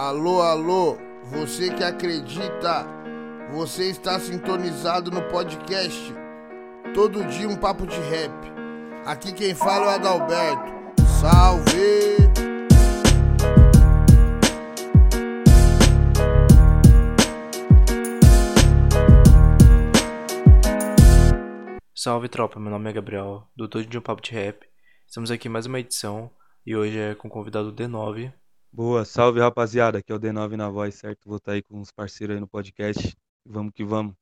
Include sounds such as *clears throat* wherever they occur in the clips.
Alô, alô, você que acredita, você está sintonizado no podcast. Todo dia um papo de rap. Aqui quem fala é o Adalberto. Salve! Salve tropa, meu nome é Gabriel, do Todo de um Papo de Rap. Estamos aqui mais uma edição e hoje é com o convidado D9. Boa, salve rapaziada, aqui é o D9 na voz, certo? Vou estar aí com os parceiros aí no podcast. Vamos que vamos.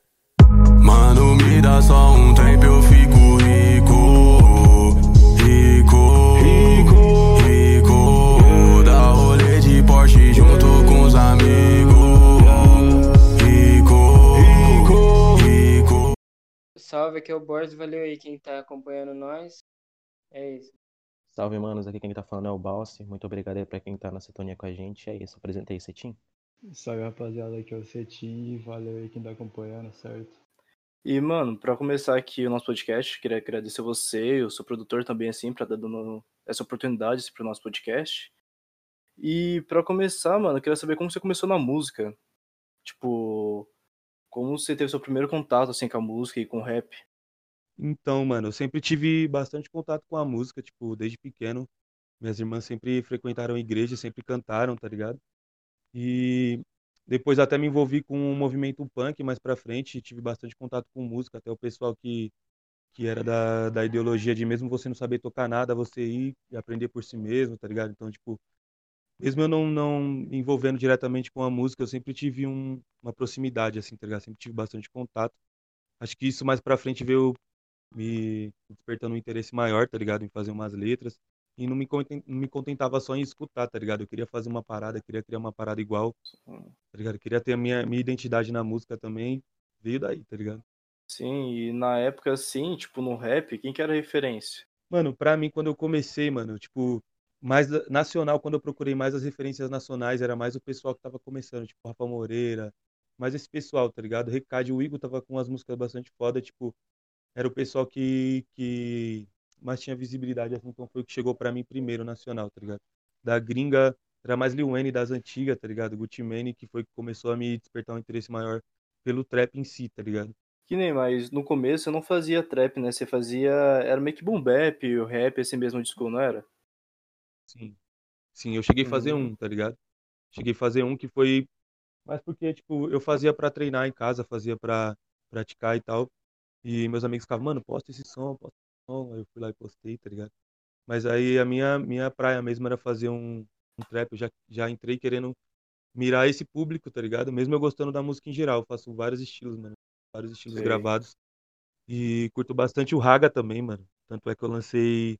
Mano, me dá só um tempo, eu fico rico. Rico, rico, rico. Dá rolê de Porsche junto com os amigos. Rico, rico, rico. Salve, aqui é o Borges, valeu aí quem tá acompanhando nós. É isso. Salve, manos. Aqui quem tá falando é o Balsi. Muito obrigado aí pra quem tá na sintonia com a gente. É isso, apresentei Cetim. Salve rapaziada, aqui é o Cetim, valeu aí quem tá acompanhando, certo? E, mano, pra começar aqui o nosso podcast, queria agradecer você, eu sou produtor também, assim, pra dar dando essa oportunidade assim, pro nosso podcast. E pra começar, mano, eu queria saber como você começou na música. Tipo, como você teve seu primeiro contato, assim, com a música e com o rap. Então, mano, eu sempre tive bastante contato com a música, tipo, desde pequeno. Minhas irmãs sempre frequentaram a igreja, sempre cantaram, tá ligado? E depois até me envolvi com o movimento punk mais pra frente, tive bastante contato com música, até o pessoal que, que era da, da ideologia de mesmo você não saber tocar nada, você ir e aprender por si mesmo, tá ligado? Então, tipo, mesmo eu não, não me envolvendo diretamente com a música, eu sempre tive um, uma proximidade, assim, tá ligado? Sempre tive bastante contato. Acho que isso mais pra frente veio me despertando um interesse maior, tá ligado? Em fazer umas letras. E não me, não me contentava só em escutar, tá ligado? Eu queria fazer uma parada, queria criar uma parada igual, tá ligado? Eu queria ter a minha, minha identidade na música também. Veio daí, tá ligado? Sim, e na época, assim, tipo, no rap, quem que era a referência? Mano, pra mim, quando eu comecei, mano, tipo, mais nacional, quando eu procurei mais as referências nacionais, era mais o pessoal que tava começando, tipo, Rafa Moreira, mais esse pessoal, tá ligado? Recade, o Igor tava com umas músicas bastante foda, tipo, era o pessoal que, que mais tinha visibilidade, assim, então foi o que chegou pra mim primeiro, nacional, tá ligado? Da gringa, era mais Lil Wayne das antigas, tá ligado? Gucci Mane, que foi que começou a me despertar um interesse maior pelo trap em si, tá ligado? Que nem, mas no começo você não fazia trap, né? Você fazia. Era meio que boom bap, o rap, esse mesmo disco, não era? Sim. Sim, eu cheguei a fazer Uhum. um, tá ligado? Cheguei a fazer um que foi. Mas porque, tipo, eu fazia pra treinar em casa, fazia pra praticar e tal. E meus amigos ficavam, mano, posta esse som, posta esse som. Aí eu fui lá e postei, tá ligado? Mas aí a minha, minha praia mesmo era fazer um, um trap. Eu já, já entrei querendo mirar esse público, tá ligado? Mesmo eu gostando da música em geral. Eu faço vários estilos, mano. Vários estilos Sei. gravados. E curto bastante o Raga também, mano. Tanto é que eu lancei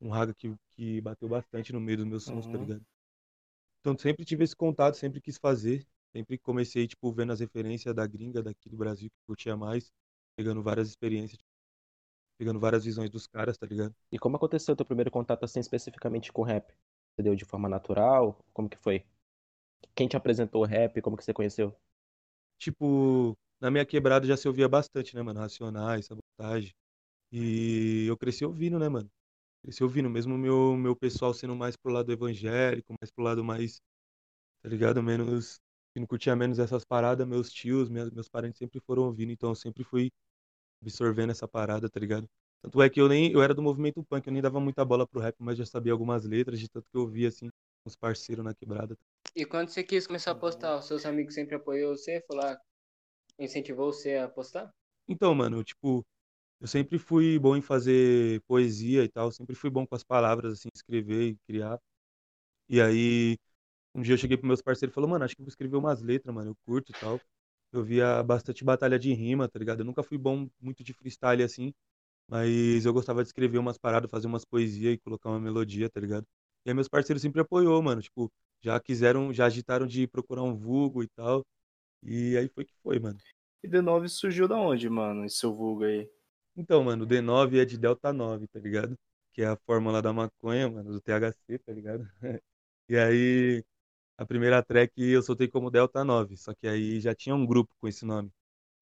um Raga que, que bateu bastante no meio dos meus sons, tá Uhum. ligado? Então sempre tive esse contato, sempre quis fazer. Sempre comecei, tipo, vendo as referências da gringa daqui do Brasil, que eu curtia mais. Pegando várias experiências, pegando várias visões dos caras, tá ligado? E como aconteceu o teu primeiro contato, assim, especificamente com o rap? Você deu de forma natural? Como que foi? Quem te apresentou o rap? Como que você conheceu? Tipo, na minha quebrada já se ouvia bastante, né, mano? Racionais, sabotagem. E eu cresci ouvindo, né, mano? Cresci ouvindo, mesmo meu, meu pessoal sendo mais pro lado evangélico, mais pro lado mais, tá ligado? Menos, que não curtia menos essas paradas, meus tios, minhas, meus parentes sempre foram ouvindo, então eu sempre fui absorvendo essa parada, tá ligado? Tanto é que eu nem, eu era do movimento punk, eu nem dava muita bola pro rap, mas já sabia algumas letras, de tanto que eu ouvia, assim, uns parceiros na quebrada. E quando você quis começar a postar, os seus amigos sempre apoiou você, falar, incentivou você a postar? Então, mano, tipo, eu sempre fui bom em fazer poesia e tal, sempre fui bom com as palavras, assim, escrever e criar. E aí, um dia eu cheguei pros meus parceiros e falei, mano, acho que vou escrever umas letras, mano, eu curto e tal. Eu via bastante batalha de rima, tá ligado? Eu nunca fui bom muito de freestyle assim, mas eu gostava de escrever umas paradas, fazer umas poesias e colocar uma melodia, tá ligado? E aí meus parceiros sempre apoiou, mano, tipo, já quiseram, já agitaram de procurar um vulgo e tal. E aí foi que foi, mano. E D9 surgiu da onde, mano, esse seu vulgo aí? Então, mano, o D9 é de Delta 9, tá ligado? Que é a fórmula da maconha, mano, do THC, tá ligado? *laughs* E aí, a primeira track eu soltei como Delta 9, só que aí já tinha um grupo com esse nome.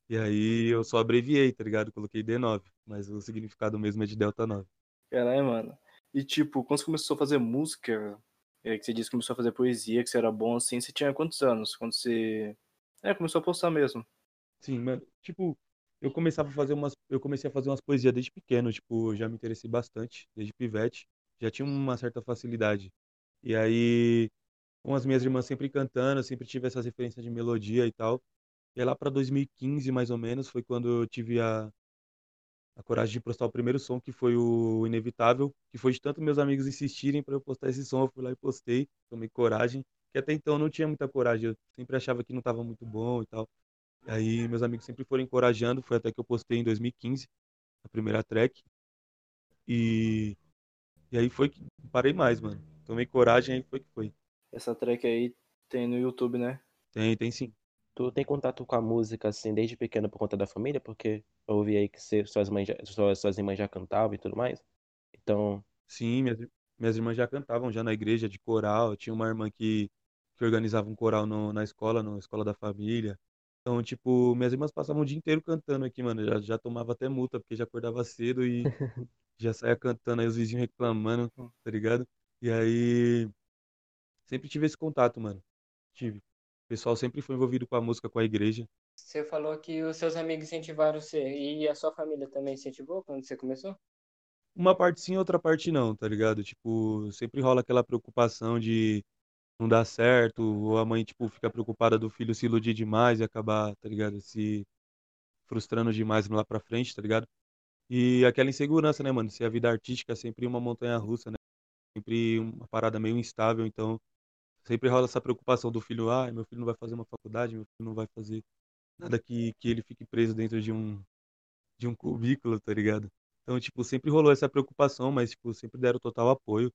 E aí eu só abreviei, tá ligado? Coloquei D9, mas o significado mesmo é de Delta 9. Caralho, mano. E tipo, quando você começou a fazer música, é, que você disse que começou a fazer poesia, que você era bom assim, você tinha quantos anos? Quando você. É, começou a postar mesmo. Sim, mano. Tipo, eu começava a fazer umas, eu comecei a fazer umas poesias desde pequeno, tipo, já me interessei bastante, desde pivete, já tinha uma certa facilidade. E aí, com as minhas irmãs sempre cantando, sempre tive essas referências de melodia e tal. E lá para 2015, mais ou menos, foi quando eu tive a, a coragem de postar o primeiro som, que foi o Inevitável, que foi de tanto meus amigos insistirem para eu postar esse som, eu fui lá e postei, tomei coragem, que até então eu não tinha muita coragem, eu sempre achava que não estava muito bom e tal. Aí meus amigos sempre foram encorajando, foi até que eu postei em 2015, a primeira track. E, e aí foi que parei mais, mano. Tomei coragem, aí foi que foi. Essa track aí tem no YouTube, né? Tem, tem sim. Tu tem contato com a música, assim, desde pequeno por conta da família? Porque eu ouvi aí que você, suas, mães já, suas, suas irmãs já cantavam e tudo mais. Então, Sim, minhas, minhas irmãs já cantavam já na igreja de coral. Tinha uma irmã que, que organizava um coral no- na escola, na escola da família. Então, tipo, minhas irmãs passavam o dia inteiro cantando aqui, mano. Já, já tomava até multa, porque já acordava cedo e *laughs* já saía cantando, aí os vizinhos reclamando, tá ligado? E aí, sempre tive esse contato, mano. Tive. O pessoal sempre foi envolvido com a música, com a igreja. Você falou que os seus amigos incentivaram você. E a sua família também incentivou quando você começou? Uma parte sim, outra parte não, tá ligado? Tipo, sempre rola aquela preocupação de não dar certo, ou a mãe, tipo, fica preocupada do filho se iludir demais e acabar, tá ligado? Se frustrando demais lá pra frente, tá ligado? E aquela insegurança, né, mano? Se a vida artística é sempre uma montanha-russa, né? Sempre uma parada meio instável, então sempre rola essa preocupação do filho, ah, meu filho não vai fazer uma faculdade, meu filho não vai fazer nada que, que ele fique preso dentro de um, de um cubículo, tá ligado? Então, tipo, sempre rolou essa preocupação, mas, tipo, sempre deram total apoio,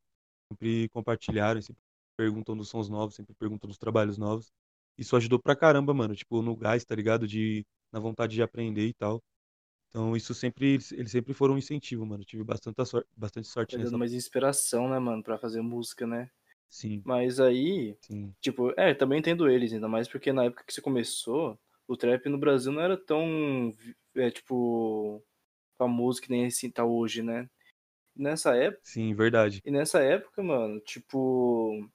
sempre compartilharam, sempre perguntam dos sons novos, sempre perguntam dos trabalhos novos. Isso ajudou pra caramba, mano, tipo, no gás, tá ligado? De, na vontade de aprender e tal. Então, isso sempre, eles sempre foram um incentivo, mano. Tive bastante sorte, bastante sorte Tá nessa. dando mais inspiração, né, mano, pra fazer música, né? Sim, Mas aí, sim. tipo, é, também entendo eles, ainda mais porque na época que você começou, o trap no Brasil não era tão, é, tipo, famoso que nem assim tá hoje, né? Nessa época, Sim, verdade. e nessa época, mano, tipo,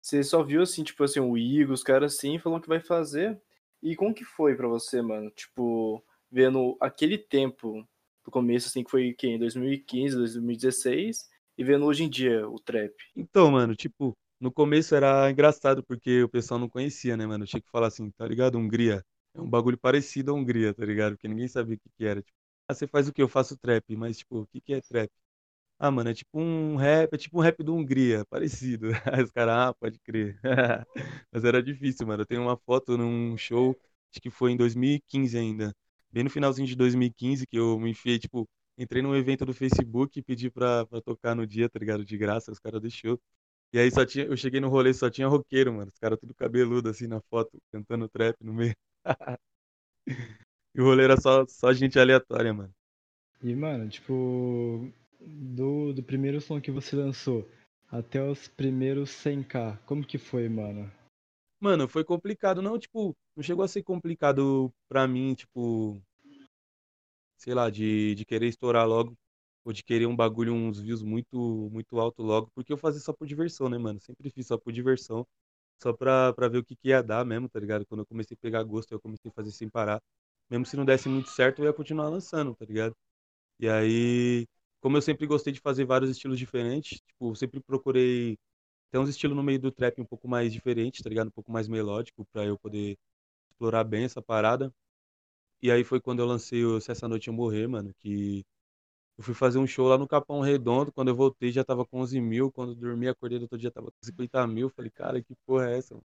você só viu assim, tipo assim, o Igor, os caras assim, falou que vai fazer. E como que foi pra você, mano? Tipo, vendo aquele tempo do começo, assim, que foi que, em 2015, 2016, e vendo hoje em dia o trap. Então, mano, tipo, no começo era engraçado porque o pessoal não conhecia, né, mano? Eu tinha que falar assim, tá ligado? Hungria. É um bagulho parecido a Hungria, tá ligado? Porque ninguém sabia o que que era. Tipo, ah, você faz o quê? Eu faço trap, mas, tipo, o que que é trap? Ah, mano, é tipo um rap, é tipo um rap do Hungria, *laughs* parecido. Aí os caras, ah, pode crer. *laughs* Mas era difícil, mano. Eu tenho uma foto num show, acho que foi em 2015 ainda. Bem no finalzinho de 2015, que eu me enfiei, tipo, entrei num evento do Facebook e pedi pra, pra tocar no dia, tá ligado? De graça, os caras deixou. E aí só tinha, eu cheguei no rolê, só tinha roqueiro, mano. Os caras tudo cabeludo assim na foto, cantando trap no meio. *laughs* E o rolê era só, só gente aleatória, mano. E, mano, tipo, do, do primeiro som que você lançou até os primeiros 100k, como que foi, mano? Mano, foi complicado. Não, tipo, não chegou a ser complicado pra mim, tipo, sei lá, de, de querer estourar logo, ou de querer um bagulho, uns views muito, muito alto logo, porque eu fazia só por diversão, né, mano? Sempre fiz só por diversão, só pra, pra ver o que, que ia dar mesmo, tá ligado? Quando eu comecei a pegar gosto, eu comecei a fazer sem parar. Mesmo se não desse muito certo, eu ia continuar lançando, tá ligado? E aí, como eu sempre gostei de fazer vários estilos diferentes, tipo, eu sempre procurei ter uns estilos no meio do trap um pouco mais diferentes, tá ligado? Um pouco mais melódico, pra eu poder explorar bem essa parada. E aí foi quando eu lancei o Se Essa Noite Eu Morrer, mano, que eu fui fazer um show lá no Capão Redondo, quando eu voltei já tava com 11 mil, quando eu dormi, acordei do outro dia tava com 50 mil, falei, cara, que porra é essa? mano?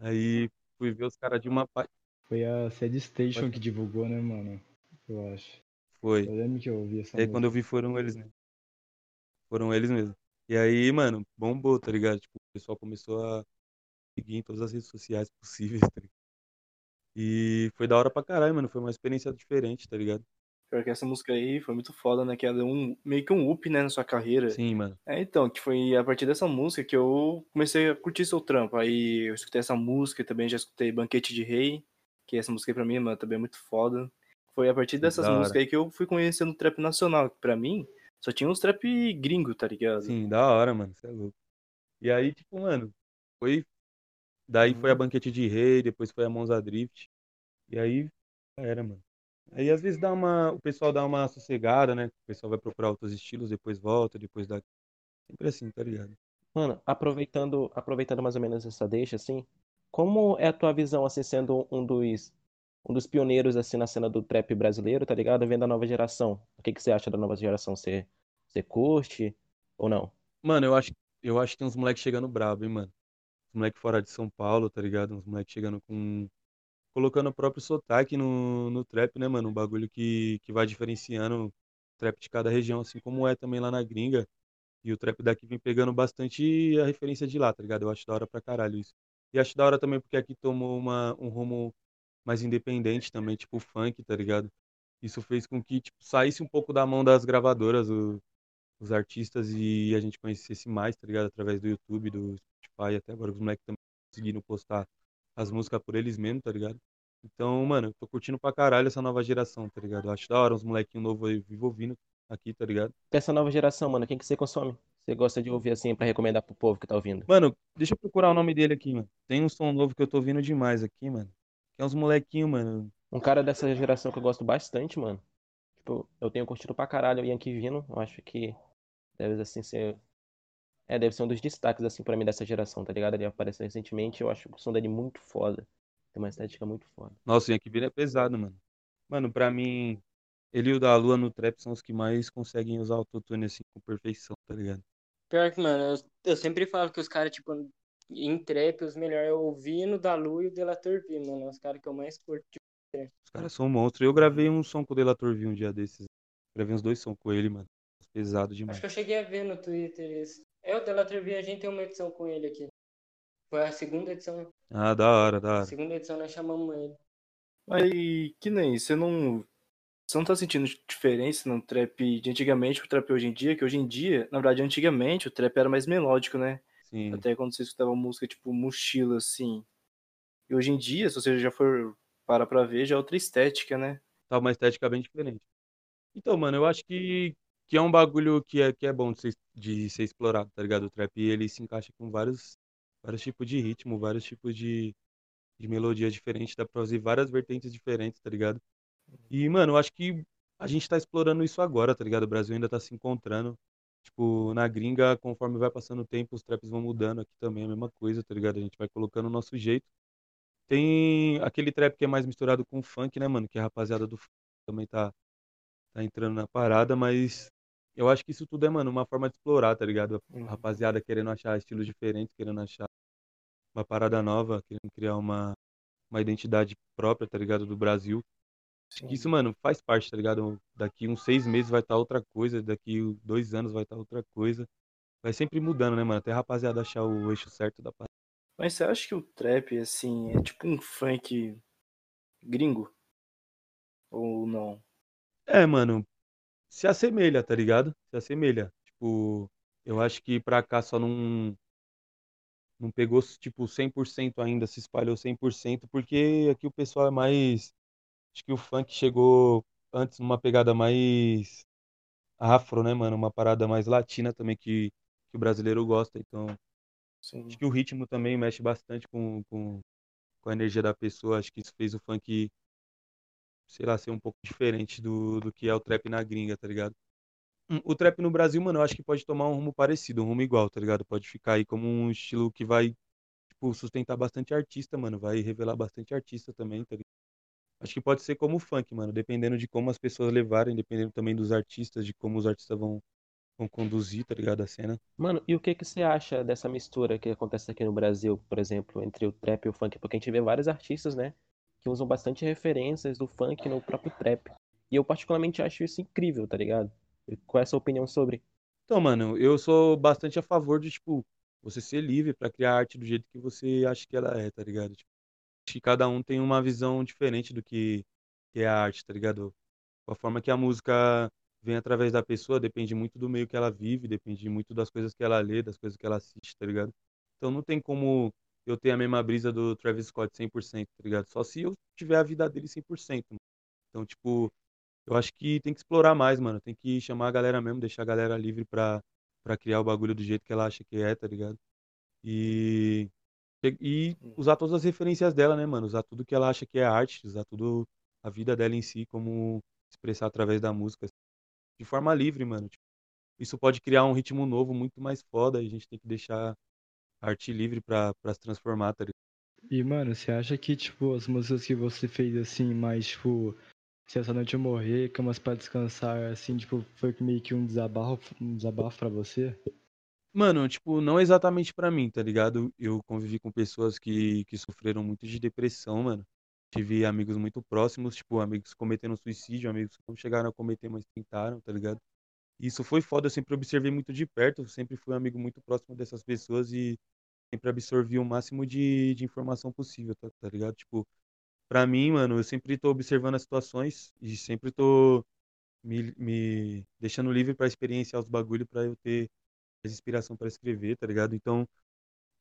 Aí fui ver os caras de uma parte, Foi a Sad Station que divulgou, né, mano? Eu acho. foi. Eu lembro que eu ouvi essa E aí quando eu vi foram eles mesmo. Foram eles mesmo. E aí, mano, bombou, tá ligado? Tipo, o pessoal começou a seguir em todas as redes sociais possíveis, *laughs* tá ligado? E foi da hora pra caralho, mano. Foi uma experiência diferente, tá ligado? Pior que essa música aí foi muito foda, né? Que ela deu um, meio que um up, né, na sua carreira. Sim, mano. É, então, que foi a partir dessa música que eu comecei a curtir seu trampo. Aí eu escutei essa música, também já escutei Banquete de Rei, que essa música aí pra mim, mano, também é muito foda. Foi a partir dessas da hora. músicas aí que eu fui conhecendo o trap nacional, que pra mim só tinha uns trap gringo, tá ligado? Sim, da hora, mano. Você é louco. E aí, tipo, mano, foi. Daí foi a Banquete de Rei, depois foi a Monza Drift. E aí, era, mano. Aí às vezes dá uma. O pessoal dá uma sossegada, né? O pessoal vai procurar outros estilos, depois volta, depois dá. Sempre assim, tá ligado? Mano, aproveitando, aproveitando mais ou menos essa deixa, assim, como é a tua visão, assim, sendo um dos, um dos pioneiros, assim, na cena do trap brasileiro, tá ligado? Vendo a nova geração. O que que você acha da nova geração? Você, você curte ou não? Mano, eu acho, eu acho que tem uns moleques chegando brabo, hein, mano. Uns moleques fora de São Paulo, tá ligado? Uns moleques chegando com. Colocando o próprio sotaque no, no trap, né, mano? Um bagulho que, que vai diferenciando o trap de cada região, assim como é também lá na gringa. E o trap daqui vem pegando bastante a referência de lá, tá ligado? Eu acho da hora pra caralho isso. E acho da hora também porque aqui tomou uma, um rumo mais independente também, tipo funk, tá ligado? Isso fez com que, tipo, saísse um pouco da mão das gravadoras o- os artistas e a gente conhecesse mais, tá ligado? Através do YouTube, do Spotify, até agora os moleques também conseguiram postar as músicas por eles mesmos, tá ligado? Então, mano, eu tô curtindo pra caralho essa nova geração, tá ligado? Eu acho da hora uns molequinhos novos aí vivo ouvindo aqui, tá ligado? Dessa nova geração, mano, quem que você consome? Você gosta de ouvir, assim, pra recomendar pro povo que tá ouvindo? Mano, deixa eu procurar o nome dele aqui, mano. Tem um som novo que eu tô ouvindo demais aqui, mano. Que é uns molequinhos, mano. Um cara dessa geração que eu gosto bastante, mano. Tipo, eu tenho curtido pra caralho o Yankee Vino. Eu acho que deve, assim, ser... É, deve ser um dos destaques, assim, pra mim dessa geração, tá ligado? Ele apareceu recentemente eu acho o som dele muito foda. Tem uma estética muito foda. Nossa, o Yankee Vila é pesado, mano. Mano, pra mim, ele e o da Lua no trap são os que mais conseguem usar o autotune assim com perfeição, tá ligado? Pior que, mano, eu, eu sempre falo que os caras, tipo, em trap, os melhores é o Vino, da Lu e o Delator V, mano. É os caras que eu mais curto. Tipo, Os caras são monstros. Eu gravei um som com o Delator V um dia desses. Gravei uns dois sons com ele, mano. Pesado demais. acho que eu cheguei a ver no Twitter isso. É, o V, a gente tem uma edição com ele aqui. Foi a segunda edição. Ah, da hora, da A hora. segunda edição nós chamamos ele. Mas que nem, você não. Você não tá sentindo diferença no trap de antigamente pro trap hoje em dia? Que hoje em dia, na verdade, antigamente o trap era mais melódico, né? Sim. Até quando você escutava música tipo mochila, assim. E hoje em dia, se você já for parar pra ver, já é outra estética, né? Tá uma estética bem diferente. Então, mano, eu acho que, que é um bagulho que é, que é bom de ser, de ser explorado, tá ligado? O trap, ele se encaixa com vários, vários tipos de ritmo, vários tipos de, de melodia diferentes, dá pra fazer várias vertentes diferentes, tá ligado? E, mano, eu acho que a gente tá explorando isso agora, tá ligado? O Brasil ainda tá se encontrando. Tipo, na gringa, conforme vai passando o tempo, os traps vão mudando. Aqui também é a mesma coisa, tá ligado? A gente vai colocando o nosso jeito. Tem aquele trap que é mais misturado com funk, né, mano? Que a rapaziada do funk também tá, tá entrando na parada, mas eu acho que isso tudo é, mano, uma forma de explorar, tá ligado? A Uhum. rapaziada querendo achar estilos diferentes, querendo achar uma parada nova, querendo criar uma, uma identidade própria, tá ligado? Do Brasil. Acho que isso, mano, faz parte, tá ligado? Daqui uns seis meses vai estar outra coisa, daqui dois anos vai estar outra coisa. Vai sempre mudando, né, mano? Até a rapaziada achar o eixo certo da parada. Mas você acha que o trap, assim, é tipo um funk gringo? Ou não? É, mano, se assemelha, tá ligado? Se assemelha. Tipo, eu acho que pra cá só não não pegou tipo 100% ainda, se espalhou 100%, porque aqui o pessoal é mais acho que o funk chegou antes numa pegada mais afro, né, mano? Uma parada mais latina também que, que o brasileiro gosta. Então, Sim. acho que o ritmo também mexe bastante com, com, com a energia da pessoa. Acho que isso fez o funk, sei lá, ser um pouco diferente do, do que é o trap na gringa, tá ligado? Hum, O trap no Brasil, mano, eu acho que pode tomar um rumo parecido, um rumo igual, tá ligado? Pode ficar aí como um estilo que vai, tipo, sustentar bastante artista, mano. Vai revelar bastante artista também, tá ligado? Acho que pode ser como o funk, mano, dependendo de como as pessoas levarem, dependendo também dos artistas, de como os artistas vão, vão conduzir, tá ligado? A cena. Mano, e o que que você acha dessa mistura que acontece aqui no Brasil, por exemplo, entre o trap e o funk? Porque a gente vê vários artistas, né, que usam bastante referências do funk no próprio trap. E eu particularmente acho isso incrível, tá ligado? Qual é a sua opinião sobre? Então, mano, eu sou bastante a favor de, tipo, você ser livre pra criar arte do jeito que você acha que ela é, tá ligado? Tipo, acho que cada um tem uma visão diferente do que, que é a arte, tá ligado? A forma que a música vem através da pessoa depende muito do meio que ela vive, depende muito das coisas que ela lê, das coisas que ela assiste, tá ligado? Então não tem como eu ter a mesma brisa do Travis Scott 100%, tá ligado? Só se eu tiver a vida dele 100%. mano. Então, tipo, eu acho que tem que explorar mais, mano. Tem que chamar a galera mesmo, deixar a galera livre pra, pra criar o bagulho do jeito que ela acha que é, tá ligado? E, e usar todas as referências dela, né, mano? Usar tudo que ela acha que é arte, usar tudo a vida dela em si como expressar através da música. De forma livre, mano. Tipo, isso pode criar um ritmo novo muito mais foda e a gente tem que deixar arte livre pra, pra se transformar, tá ligado? E, mano, você acha que, tipo, as músicas que você fez, assim, mais, tipo, se essa noite eu morrer, camas pra descansar, assim, tipo, foi meio que um desabafo, um desabafo pra você? Mano, tipo, não exatamente pra mim, tá ligado? Eu convivi com pessoas que, que sofreram muito de depressão, mano. Tive amigos muito próximos, tipo, amigos cometendo suicídio, amigos que não chegaram a cometer, mas tentaram, tá ligado? Isso foi foda, eu sempre observei muito de perto, sempre fui um amigo muito próximo dessas pessoas e sempre absorvi o máximo de, de informação possível, tá, tá ligado? Tipo, pra mim, mano, eu sempre tô observando as situações e sempre tô me, me deixando livre pra experienciar os bagulho pra eu ter mais inspiração pra escrever, tá ligado? Então,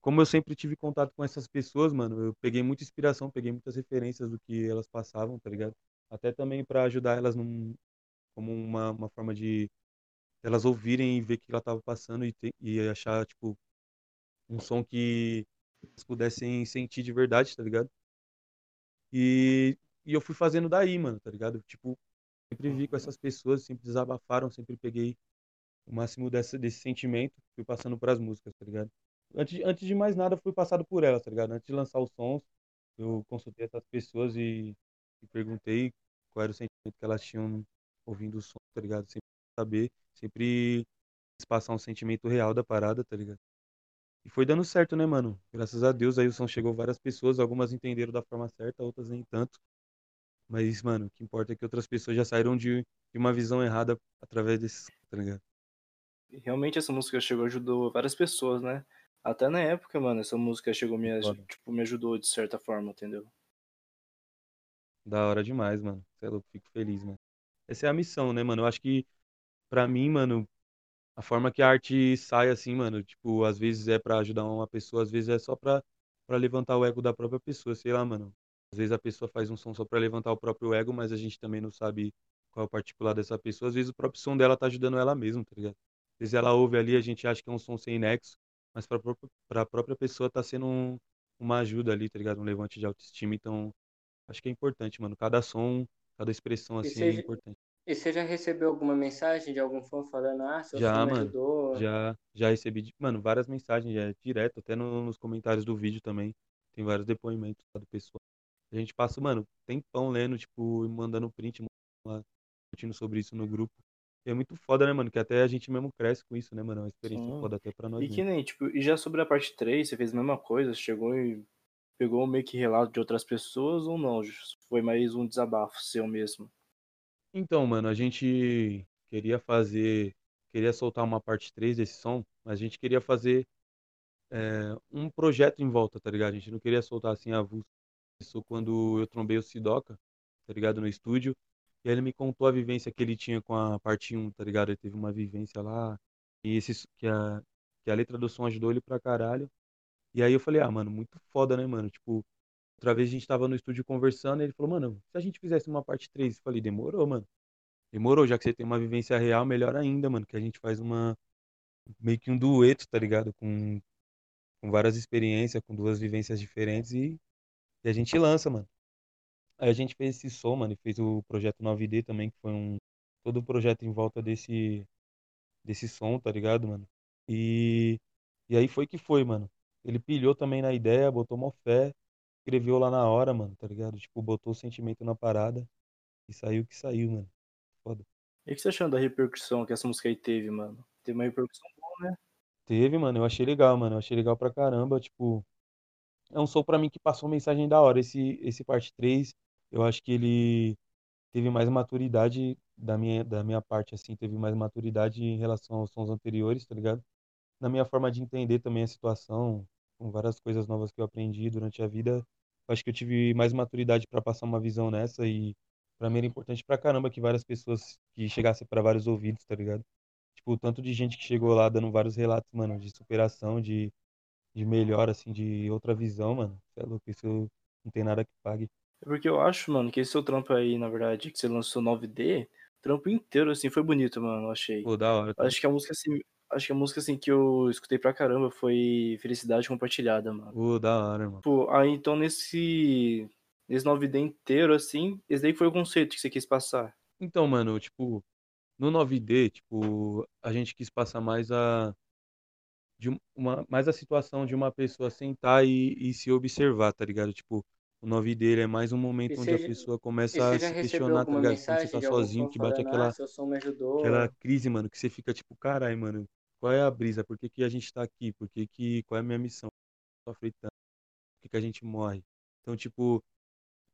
como eu sempre tive contato com essas pessoas, mano, eu peguei muita inspiração, peguei muitas referências do que elas passavam, tá ligado? Até também pra ajudar elas num, como uma, uma forma de elas ouvirem e ver o que ela tava passando e, ter- e achar, tipo, um som que eles pudessem sentir de verdade, tá ligado? E, e eu fui fazendo daí, mano, tá ligado? Tipo, sempre vi com essas pessoas, sempre desabafaram, sempre peguei o máximo dessa, desse sentimento, fui passando pras músicas, tá ligado? Antes, antes de mais nada, fui passado por elas, tá ligado? Antes de lançar os sons, eu consultei essas pessoas e, e perguntei qual era o sentimento que elas tinham ouvindo o som, tá ligado? Sempre saber, sempre passar um sentimento real da parada, tá ligado? E foi dando certo, né, mano? Graças a Deus aí o som chegou várias pessoas, algumas entenderam da forma certa, outras nem tanto. Mas, mano, o que importa é que outras pessoas já saíram de, de uma visão errada através desse, tá ligado? E Realmente essa música chegou ajudou várias pessoas, né? Até na época, mano, essa música chegou me, Foda. tipo, me ajudou de certa forma, entendeu? Da hora demais, mano. Você é louco, fico feliz, mano. Essa é a missão, né, mano? Eu acho que, pra mim, mano, a forma que a arte sai assim, mano, tipo, às vezes é pra ajudar uma pessoa, às vezes é só pra, pra levantar o ego da própria pessoa, sei lá, mano. Às vezes a pessoa faz um som só pra levantar o próprio ego, mas a gente também não sabe qual é o particular dessa pessoa. Às vezes o próprio som dela tá ajudando ela mesma, tá ligado? Às vezes ela ouve ali, a gente acha que é um som sem nexo, mas pra, própria- pra própria pessoa tá sendo um- uma ajuda ali, tá ligado? Um levante de autoestima. Então, acho que é importante, mano. Cada som, cada expressão assim é seja- importante. E você já recebeu alguma mensagem de algum fã falando, ah, seu Já, mano. ajudou? Já, já recebi, de- mano, várias mensagens, já, direto, até no- nos comentários do vídeo também. Tem vários depoimentos lá do pessoal. A gente passa, mano, tempão lendo, tipo, e mandando print, lá, discutindo sobre isso no grupo. E é muito foda, né, mano? Que até a gente mesmo cresce com isso, né, mano? É uma experiência Sim. foda até pra nós E que nem, tipo, e já sobre a parte 3, você fez a mesma coisa, chegou e pegou meio que relato de outras pessoas ou não? Foi mais um desabafo seu mesmo? Então, mano, a gente queria fazer, queria soltar uma parte 3 desse som, mas a gente queria fazer é, um projeto em volta, tá ligado? A gente não queria soltar assim avulso. Isso quando eu trombei o Sidoca, tá ligado? No estúdio. E ele me contou a vivência que ele tinha com a parte 1, tá ligado? Ele teve uma vivência lá. E esse, que, a, que a letra do som ajudou ele pra caralho. E aí eu falei, ah, mano, muito foda, né, mano? Tipo, outra vez a gente tava no estúdio conversando e ele falou, mano, se a gente fizesse uma parte 3? Eu falei, demorou, mano. Demorou, já que você tem uma vivência real, melhor ainda, mano. Que a gente faz uma. meio que um dueto, tá ligado? Com, com várias experiências, com duas vivências diferentes e, e a gente lança, mano. Aí a gente fez esse som, mano, e fez o projeto 9D também, que foi um. Todo o projeto em volta desse. desse som, tá ligado, mano? E. E aí foi que foi, mano. Ele pilhou também na ideia, botou mó fé, escreveu lá na hora, mano, tá ligado? Tipo, botou o sentimento na parada e saiu o que saiu, mano. Foda. E o que você achando da repercussão que essa música aí teve, mano? Teve uma repercussão boa, né? Teve, mano, eu achei legal, mano. Eu achei legal pra caramba. Tipo, é um som pra mim que passou mensagem da hora. Esse, esse parte 3, eu acho que ele teve mais maturidade da minha, da minha parte, assim, teve mais maturidade em relação aos sons anteriores, tá ligado? Na minha forma de entender também a situação, com várias coisas novas que eu aprendi durante a vida, acho que eu tive mais maturidade pra passar uma visão nessa e pra mim era importante pra caramba que várias pessoas que chegassem pra vários ouvidos, tá ligado? Tipo, o tanto de gente que chegou lá dando vários relatos, mano, de superação, de, de melhora, assim, de outra visão, mano. Cê é louco, isso não tem nada que pague. É porque eu acho, mano, que esse seu trampo aí, na verdade, que você lançou 9D, o trampo inteiro, assim, foi bonito, mano, eu achei. Pô, da hora. Acho que a música se, acho que a música assim que eu escutei pra caramba foi Felicidade Compartilhada, mano. Pô, da hora, mano. Tipo, aí então nesse nesse 9D inteiro assim, esse daí foi o conceito que você quis passar. Então, mano, tipo, no 9D, tipo, a gente quis passar mais a de um- uma mais a situação de uma pessoa sentar e, e se observar, tá ligado? Tipo, o 9D ele é mais um momento E onde a pessoa começa a se questionar, tá ligado? Quando você mensagem tá sozinho, que bate aquela ah, aquela crise, mano, que você fica tipo, carai, mano, qual é a brisa? Por que, que a gente tá aqui? Por que, que qual é a minha missão? Sofre tanto? Por que, que a gente morre? Então, tipo,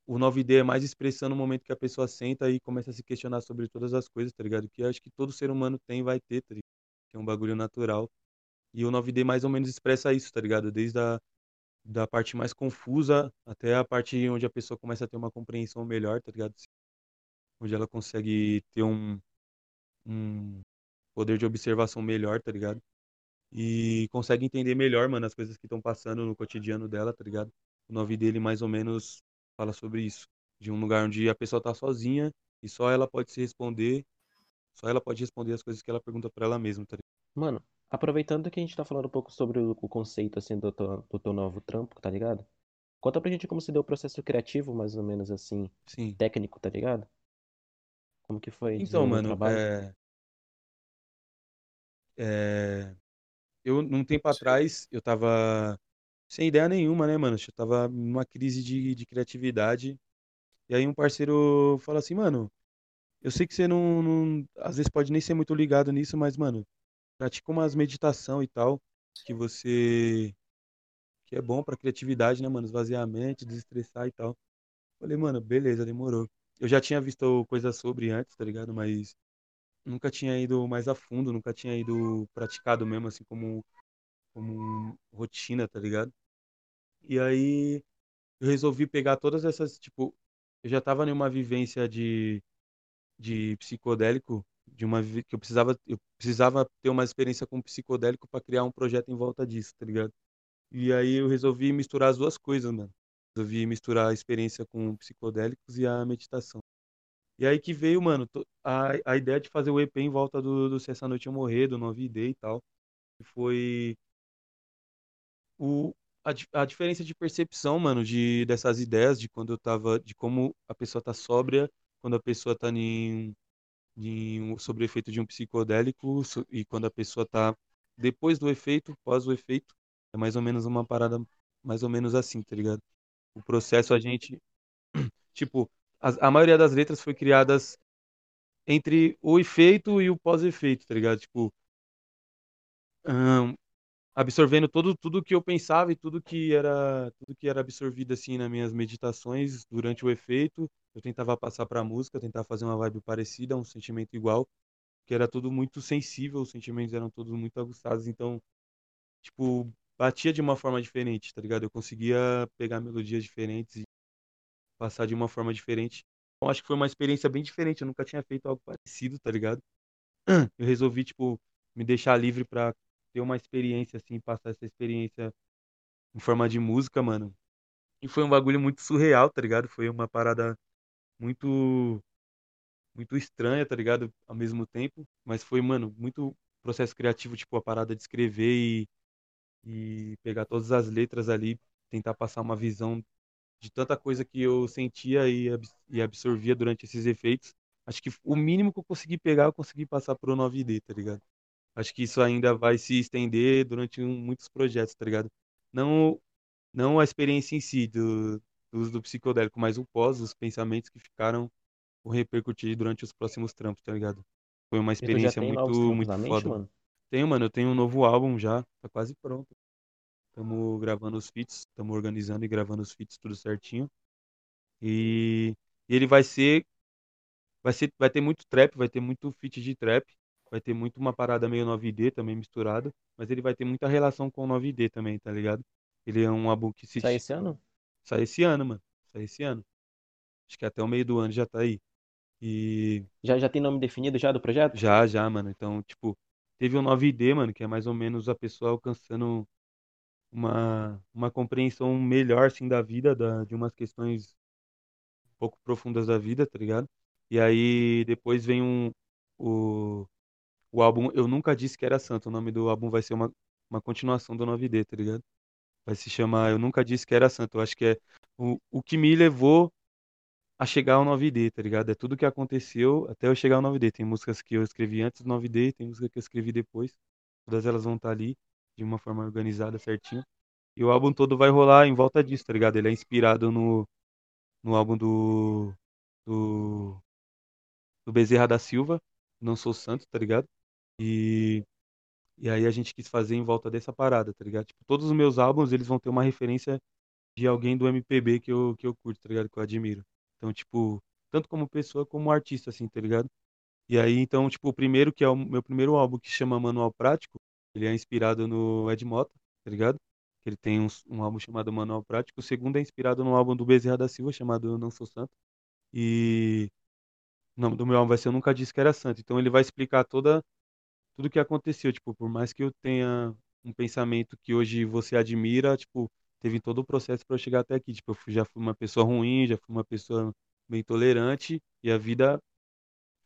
o 9D é mais expressando o momento que a pessoa senta e começa a se questionar sobre todas as coisas, tá ligado? Que acho que todo ser humano tem e vai ter, tá ligado? Que é um bagulho natural. E o 9D mais ou menos expressa isso, tá ligado? Desde a da parte mais confusa até a parte onde a pessoa começa a ter uma compreensão melhor, tá ligado? Onde ela consegue ter um, um poder de observação melhor, tá ligado? E consegue entender melhor, mano, as coisas que estão passando no cotidiano dela, tá ligado? O 9 dele mais ou menos fala sobre isso. De um lugar onde a pessoa tá sozinha e só ela pode se responder, só ela pode responder as coisas que ela pergunta pra ela mesma, tá ligado? Mano, aproveitando que a gente tá falando um pouco sobre o, o conceito, assim, do teu, do teu novo trampo, tá ligado? Conta pra gente como se deu o processo criativo, mais ou menos assim, Sim. técnico, tá ligado? Como que foi Então, mano, é... é... eu, num tempo atrás, eu tava sem ideia nenhuma, né, mano? Eu tava numa crise de, de criatividade. E aí um parceiro fala assim, mano, eu sei que você não, não- às vezes pode nem ser muito ligado nisso, mas, mano, pratica umas meditação e tal, que você, que é bom pra criatividade, né, mano? Esvaziar a mente, desestressar e tal. Falei, mano, beleza, demorou. Eu já tinha visto coisas sobre antes, tá ligado? Mas nunca tinha ido mais a fundo, nunca tinha ido praticado mesmo, assim, como, como rotina, tá ligado? E aí eu resolvi pegar todas essas, tipo, eu já tava em uma vivência de, de psicodélico, de uma que eu precisava, eu precisava ter uma experiência com psicodélico pra criar um projeto em volta disso, tá ligado? E aí eu resolvi misturar as duas coisas, mano. Resolvi misturar a experiência com psicodélicos e a meditação. E aí que veio, mano, a, a ideia de fazer o EP em volta do, do Se Essa Noite Eu Morrer, do 9D e tal. Que foi o, a, a diferença de percepção, mano, de, dessas ideias, de quando eu tava, de como a pessoa tá sóbria, quando a pessoa tá em um, sob o efeito de um psicodélico so- e quando a pessoa tá depois do efeito, pós o efeito. É mais ou menos uma parada, mais ou menos assim, tá ligado? O processo a gente, *clears throat* tipo, a, a maioria das letras foi criadas entre o efeito e o pós-efeito, tá ligado? Tipo, ahn, absorvendo todo tudo que eu pensava e tudo que era tudo que era absorvido assim nas minhas meditações durante o efeito, eu tentava passar pra música, tentava fazer uma vibe parecida, um sentimento igual, que era tudo muito sensível, os sentimentos eram todos muito aguçados, então, tipo, batia de uma forma diferente, tá ligado? Eu conseguia pegar melodias diferentes e passar de uma forma diferente. Então, acho que foi uma experiência bem diferente, eu nunca tinha feito algo parecido, tá ligado? *clears throat* Eu resolvi, tipo, me deixar livre pra ter uma experiência, assim, passar essa experiência em forma de música, mano. E foi um bagulho muito surreal, tá ligado? Foi uma parada muito, muito estranha, tá ligado? Ao mesmo tempo. Mas foi, mano, muito processo criativo, tipo, a parada de escrever e, e pegar todas as letras ali, tentar passar uma visão de tanta coisa que eu sentia e, abs- e absorvia durante esses efeitos. Acho que o mínimo que eu consegui pegar, eu consegui passar pro 9D, tá ligado? Acho que isso ainda vai se estender durante um- muitos projetos, tá ligado? Não, não a experiência em si do, do uso do psicodélico, mas o pós, os pensamentos que ficaram por repercutir durante os próximos trampos, tá ligado? Foi uma experiência muito, muito na mente, foda. mano? Tenho, mano, eu tenho um novo álbum já, tá quase pronto. Estamos gravando os feats, estamos organizando e gravando os feats tudo certinho. E, e ele vai ser, vai ser, vai ter muito trap, vai ter muito feat de trap, vai ter muito uma parada meio 9D também misturada, mas ele vai ter muita relação com o 9D também, tá ligado? Ele é um álbum que se Sai esse ano? sai esse ano, mano. Sai esse ano. Acho que até o meio do ano já tá aí. E Já, já tem nome definido já do projeto? já, já, mano. Então, tipo, teve o 9D, mano, que é mais ou menos a pessoa alcançando uma, uma compreensão melhor, assim, da vida, da, de umas questões um pouco profundas da vida, tá ligado? E aí depois vem um, o, o álbum Eu Nunca Disse Que Era Santo. O nome do álbum vai ser uma, uma continuação do 9D, tá ligado? Vai se chamar Eu Nunca Disse Que Era Santo. Eu acho que é o, o que me levou a chegar ao 9D, tá ligado? É tudo que aconteceu até eu chegar ao 9D. Tem músicas que eu escrevi antes do 9D, tem música que eu escrevi depois. Todas elas vão estar ali de uma forma organizada, certinho. E o álbum todo vai rolar em volta disso, tá ligado? Ele é inspirado no, no álbum do, do, do Bezerra da Silva, Não Sou Santo, tá ligado? E, e aí a gente quis fazer em volta dessa parada, tá ligado? Tipo, todos os meus álbuns, eles vão ter uma referência de alguém do MPB que eu, que eu curto, tá ligado? Que eu admiro. Então, tipo, tanto como pessoa como artista, assim, tá ligado? E aí, então, tipo, o primeiro, que é o meu primeiro álbum, que chama Manual Prático, ele é inspirado no Ed Mota, tá ligado? Ele tem um, um álbum chamado Manual Prático. O segundo é inspirado no álbum do Bezerra da Silva, chamado Não Sou Santo. E o nome do meu álbum vai ser Eu Nunca Disse Que Era Santo. Então ele vai explicar toda tudo que aconteceu. Tipo, por mais que eu tenha um pensamento que hoje você admira, tipo, teve todo o processo para eu chegar até aqui. Tipo, eu já fui uma pessoa ruim, já fui uma pessoa bem tolerante. E a vida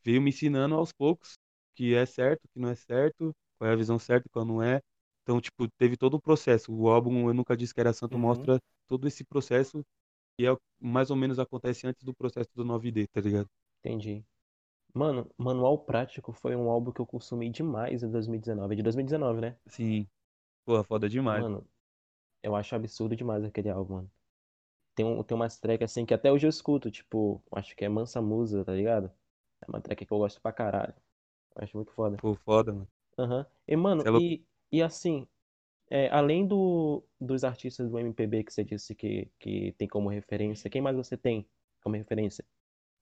veio me ensinando aos poucos que é certo, o que não é certo, qual é a visão certa qual não é. Então, tipo, teve todo o processo. O álbum Eu Nunca Disse Que Era Santo Uhum. mostra todo esse processo e é mais ou menos acontece antes do processo do 9D, tá ligado? Entendi. Mano, Manual Prático foi um álbum que eu consumi demais em 2019. É de 2019, né? Sim, pô, foda demais. Mano, eu acho absurdo demais aquele álbum, mano. Tem, um, tem umas tracks assim que até hoje eu escuto, tipo, acho que é Mansa Musa, tá ligado? É uma track que eu gosto pra caralho. Eu acho muito foda. Pô, foda, mano. Aham. E, mano, é e, e assim, é, além do, dos artistas do MPB que você disse que, que tem como referência, quem mais você tem como referência?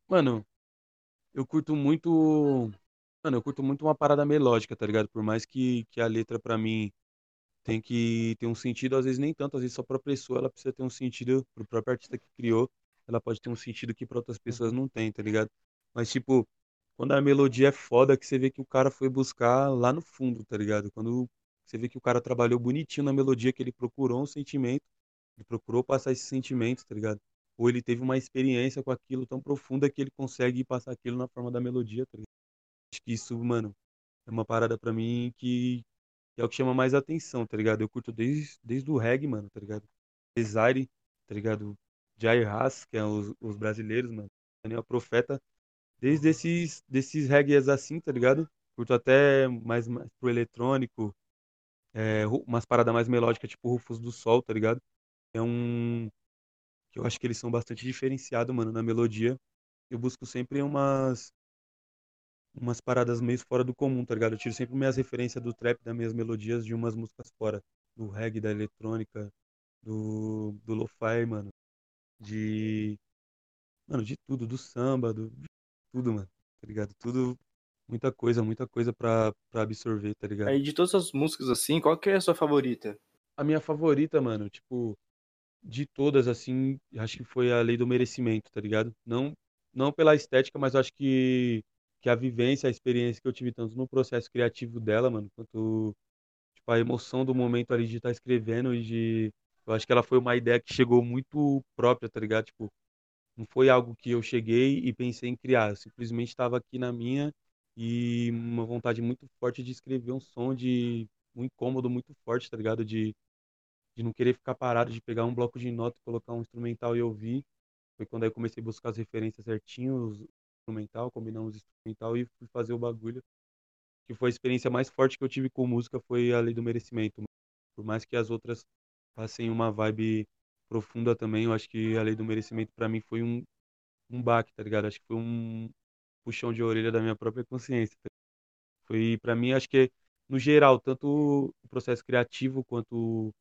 Mano, eu curto muito. Mano, eu curto muito uma parada melódica, tá ligado? Por mais que, que a letra pra mim tem que ter um sentido, às vezes nem tanto, às vezes só pra pessoa ela precisa ter um sentido, pro próprio artista que criou, ela pode ter um sentido que pra outras pessoas não tem, tá ligado? Mas, tipo, quando a melodia é foda, que você vê que o cara foi buscar lá no fundo, tá ligado? Quando você vê que o cara trabalhou bonitinho na melodia, que ele procurou um sentimento, ele procurou passar esse sentimento, tá ligado? Ou ele teve uma experiência com aquilo tão profunda que ele consegue passar aquilo na forma da melodia, tá ligado? Acho que isso, mano, é uma parada pra mim que, que é o que chama mais atenção, tá ligado? Eu curto desde, desde o reggae, mano, tá ligado? Desire, tá ligado? Jair Haas, que é os, os brasileiros, mano. Daniel Profeta, desde esses, desses reggaes assim, tá ligado? Curto até mais, mais pro eletrônico, é, umas paradas mais melódicas, tipo Rufus do Sol, tá ligado? É um. Que eu acho que eles são bastante diferenciados, mano, na melodia. Eu busco sempre umas. umas paradas meio fora do comum, tá ligado? Eu tiro sempre minhas referências do trap, das minhas melodias de umas músicas fora. Do reggae, da eletrônica, do, do lo-fi, mano. De. Mano, de tudo, do samba, do. de tudo, mano, tá ligado? Tudo. Muita coisa, muita coisa pra, pra absorver, tá ligado? Aí de todas as músicas assim, qual que é a sua favorita? A minha favorita, mano, tipo, de todas, assim, acho que foi a Lei do Merecimento, tá ligado? Não, não pela estética, mas acho que, que a vivência, a experiência que eu tive tanto no processo criativo dela, mano, quanto, tipo, a emoção do momento ali de estar escrevendo e de... Eu acho que ela foi uma ideia que chegou muito própria, tá ligado? Tipo, não foi algo que eu cheguei e pensei em criar, eu simplesmente estava aqui na minha e uma vontade muito forte de escrever um som de um incômodo muito forte, tá ligado? De de não querer ficar parado, de pegar um bloco de nota, colocar um instrumental e ouvir. Foi quando aí comecei a buscar as referências certinhos, instrumental, combinar uns instrumental e fui fazer o bagulho. Que foi a experiência mais forte que eu tive com música, foi a Lei do Merecimento. Por mais que as outras passem uma vibe profunda também, eu acho que a Lei do Merecimento pra mim foi um, um baque, tá ligado? Acho que foi um puxão de orelha da minha própria consciência. tá Foi, pra mim, acho que no geral, tanto o processo criativo quanto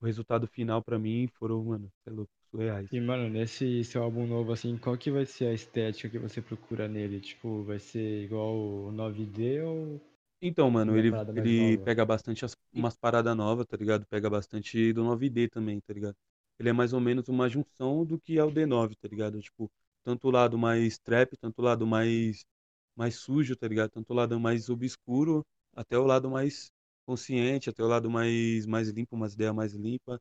o resultado final pra mim foram, mano, é louco, surreais. E, mano, nesse seu álbum novo, assim, qual que vai ser a estética que você procura nele? Tipo, vai ser igual o 9D ou Então, mano, ele, ele nova? pega bastante as- umas paradas novas, tá ligado? Pega bastante do 9D também, tá ligado? Ele é mais ou menos uma junção do que é o D9, tá ligado? Tipo, tanto o lado mais trap, tanto o lado mais, mais sujo, tá ligado? Tanto o lado mais obscuro, até o lado mais consciente, até o lado mais, mais limpo, umas ideias mais limpas.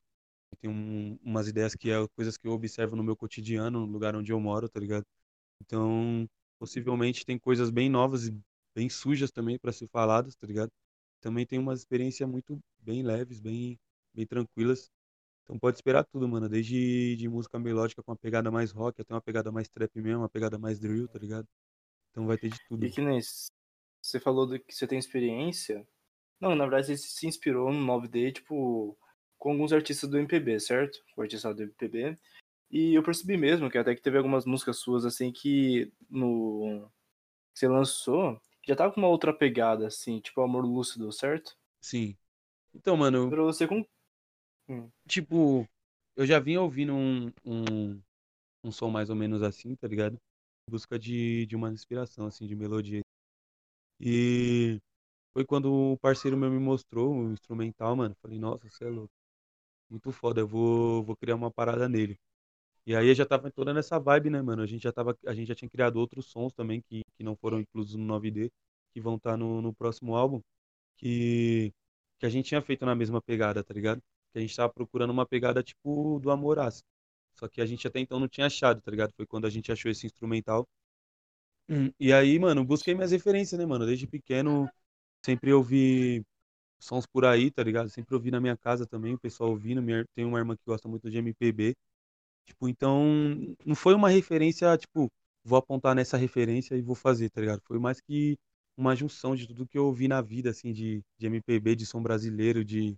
Tem um, umas ideias que é coisas que eu observo no meu cotidiano, no lugar onde eu moro, tá ligado? Então, possivelmente tem coisas bem novas e bem sujas também para ser faladas, tá ligado? Também tem umas experiências muito bem leves, bem, bem tranquilas. Então pode esperar tudo, mano. Desde de música melódica com uma pegada mais rock, até uma pegada mais trap mesmo, uma pegada mais drill, tá ligado? Então vai ter de tudo. E que nem você falou do que você tem experiência. Não, na verdade você se inspirou no 9D, tipo, com alguns artistas do MPB, certo? O artista do MPB. E eu percebi mesmo que até que teve algumas músicas suas, assim, que no que você lançou, já tava com uma outra pegada, assim, tipo Amor Lúcido, certo? Sim. Então, mano, Pra você com. tipo, eu já vinha ouvindo um, um, um som mais ou menos assim, tá ligado? Em busca de, de uma inspiração, assim, de melodia. E foi quando o parceiro meu me mostrou o instrumental, mano. Falei, nossa, você é louco. Muito foda, eu vou, vou criar uma parada nele. E aí eu já tava toda nessa vibe, né, mano? A gente já tava, a gente já tinha criado outros sons também que, que não foram inclusos no 9D, que vão estar no, no próximo álbum, que, que a gente tinha feito na mesma pegada, tá ligado? Que a gente tava procurando uma pegada tipo do Amoraz. Só que a gente até então não tinha achado, tá ligado? Foi quando a gente achou esse instrumental. E aí, mano, busquei minhas referências, né, mano? Desde pequeno, sempre ouvi sons por aí, tá ligado? Sempre ouvi na minha casa também, o pessoal ouvindo. Minha, tem uma irmã que gosta muito de MPB. Tipo, então, não foi uma referência, tipo, vou apontar nessa referência e vou fazer, tá ligado? Foi mais que uma junção de tudo que eu ouvi na vida, assim, de, de MPB, de som brasileiro, de,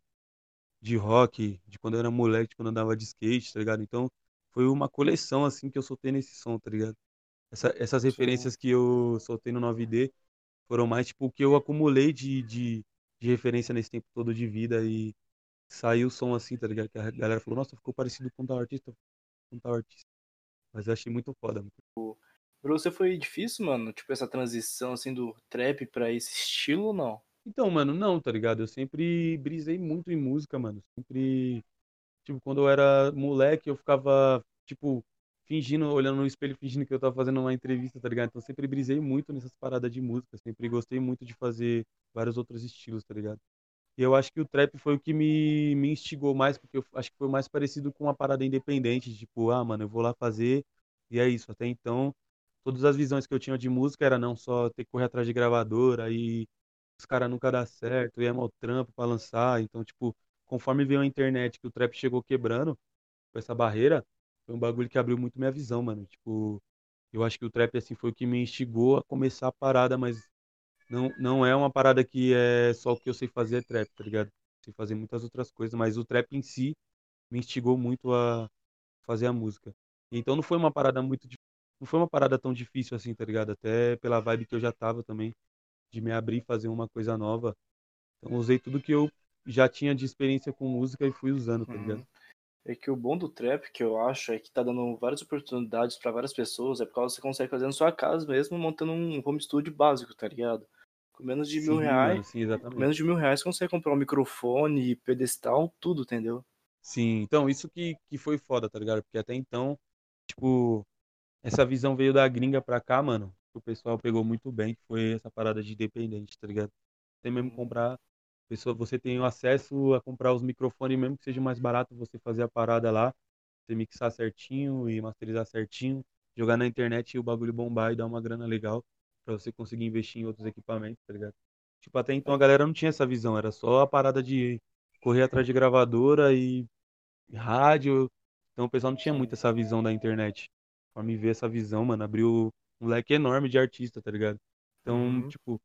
de rock, de quando eu era moleque, de quando eu andava de skate, tá ligado? Então, foi uma coleção, assim, que eu soltei nesse som, tá ligado? Essa- essas referências que eu soltei no 9D foram mais, tipo, o que eu acumulei de, de, de referência nesse tempo todo de vida e saiu o som assim, tá ligado? Que a galera falou, nossa, ficou parecido com tal artista, com tal artista. Mas eu achei muito foda. mano. Pra você foi difícil, mano? Tipo, essa transição, assim, do trap pra esse estilo ou não? Então, mano, não, tá ligado? Eu sempre brisei muito em música, mano. Sempre, tipo, quando eu era moleque, eu ficava, tipo, fingindo, olhando no espelho, fingindo que eu tava fazendo uma entrevista, tá ligado? Então, sempre brisei muito nessas paradas de música. Sempre gostei muito de fazer vários outros estilos, tá ligado? E eu acho que o trap foi o que me, me instigou mais, porque eu acho que foi mais parecido com uma parada independente, de, tipo, ah, mano, eu vou lá fazer, e é isso. Até então, todas as visões que eu tinha de música era não só ter que correr atrás de gravadora, aí os caras nunca dá certo, ia mal trampo pra lançar. Então, tipo, conforme veio a internet, que o trap chegou quebrando com essa barreira, foi um bagulho que abriu muito minha visão, mano. Tipo, eu acho que o trap, assim, foi o que me instigou a começar a parada, mas não, não é uma parada que é só o que eu sei fazer é trap, tá ligado? Sei fazer muitas outras coisas, mas o trap em si me instigou muito a fazer a música. Então não foi uma parada muito não foi uma parada tão difícil assim, tá ligado? Até pela vibe que eu já tava também de me abrir e fazer uma coisa nova. Então usei tudo que eu já tinha de experiência com música e fui usando, tá ligado? Uhum. É que o bom do trap, que eu acho, é que tá dando várias oportunidades pra várias pessoas, é por causa que você consegue fazer na sua casa mesmo, montando um home studio básico, tá ligado? Com menos de mil Sim, reais, mano, sim, menos de mil reais você consegue comprar um microfone, pedestal, tudo, entendeu? Sim, então isso que, que foi foda, tá ligado? Porque até então, tipo, essa visão veio da gringa pra cá, mano. que O pessoal pegou muito bem, que foi essa parada de independente, tá ligado? Você mesmo comprar, pessoa, você tem o acesso a comprar os microfones, mesmo que seja mais barato você fazer a parada lá, você mixar certinho e masterizar certinho, jogar na internet e o bagulho bombar e dar uma grana legal pra você conseguir investir em outros equipamentos, tá ligado? Tipo, até então a galera não tinha essa visão, era só a parada de correr atrás de gravadora e rádio. Então o pessoal não tinha muito essa visão da internet. Conforme ver essa visão, mano, abriu um leque enorme de artista, tá ligado? Então, Uhum. tipo,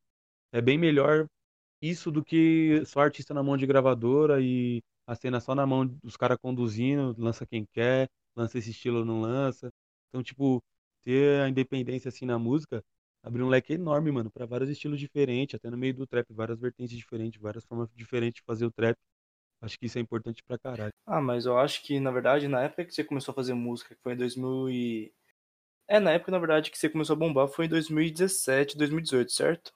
é bem melhor isso do que só artista na mão de gravadora e a cena só na mão dos caras conduzindo, lança quem quer, lança esse estilo ou não lança. Então, tipo, ter a independência assim na música abriu um leque enorme, mano, pra vários estilos diferentes, até no meio do trap, várias vertentes diferentes, várias formas diferentes de fazer o trap. Acho que isso é importante pra caralho. Ah, mas eu acho que, na verdade, na época que você começou a fazer música, que foi em 2000 e... É, na época, na verdade, que você começou a bombar foi em 2017, 2018, certo?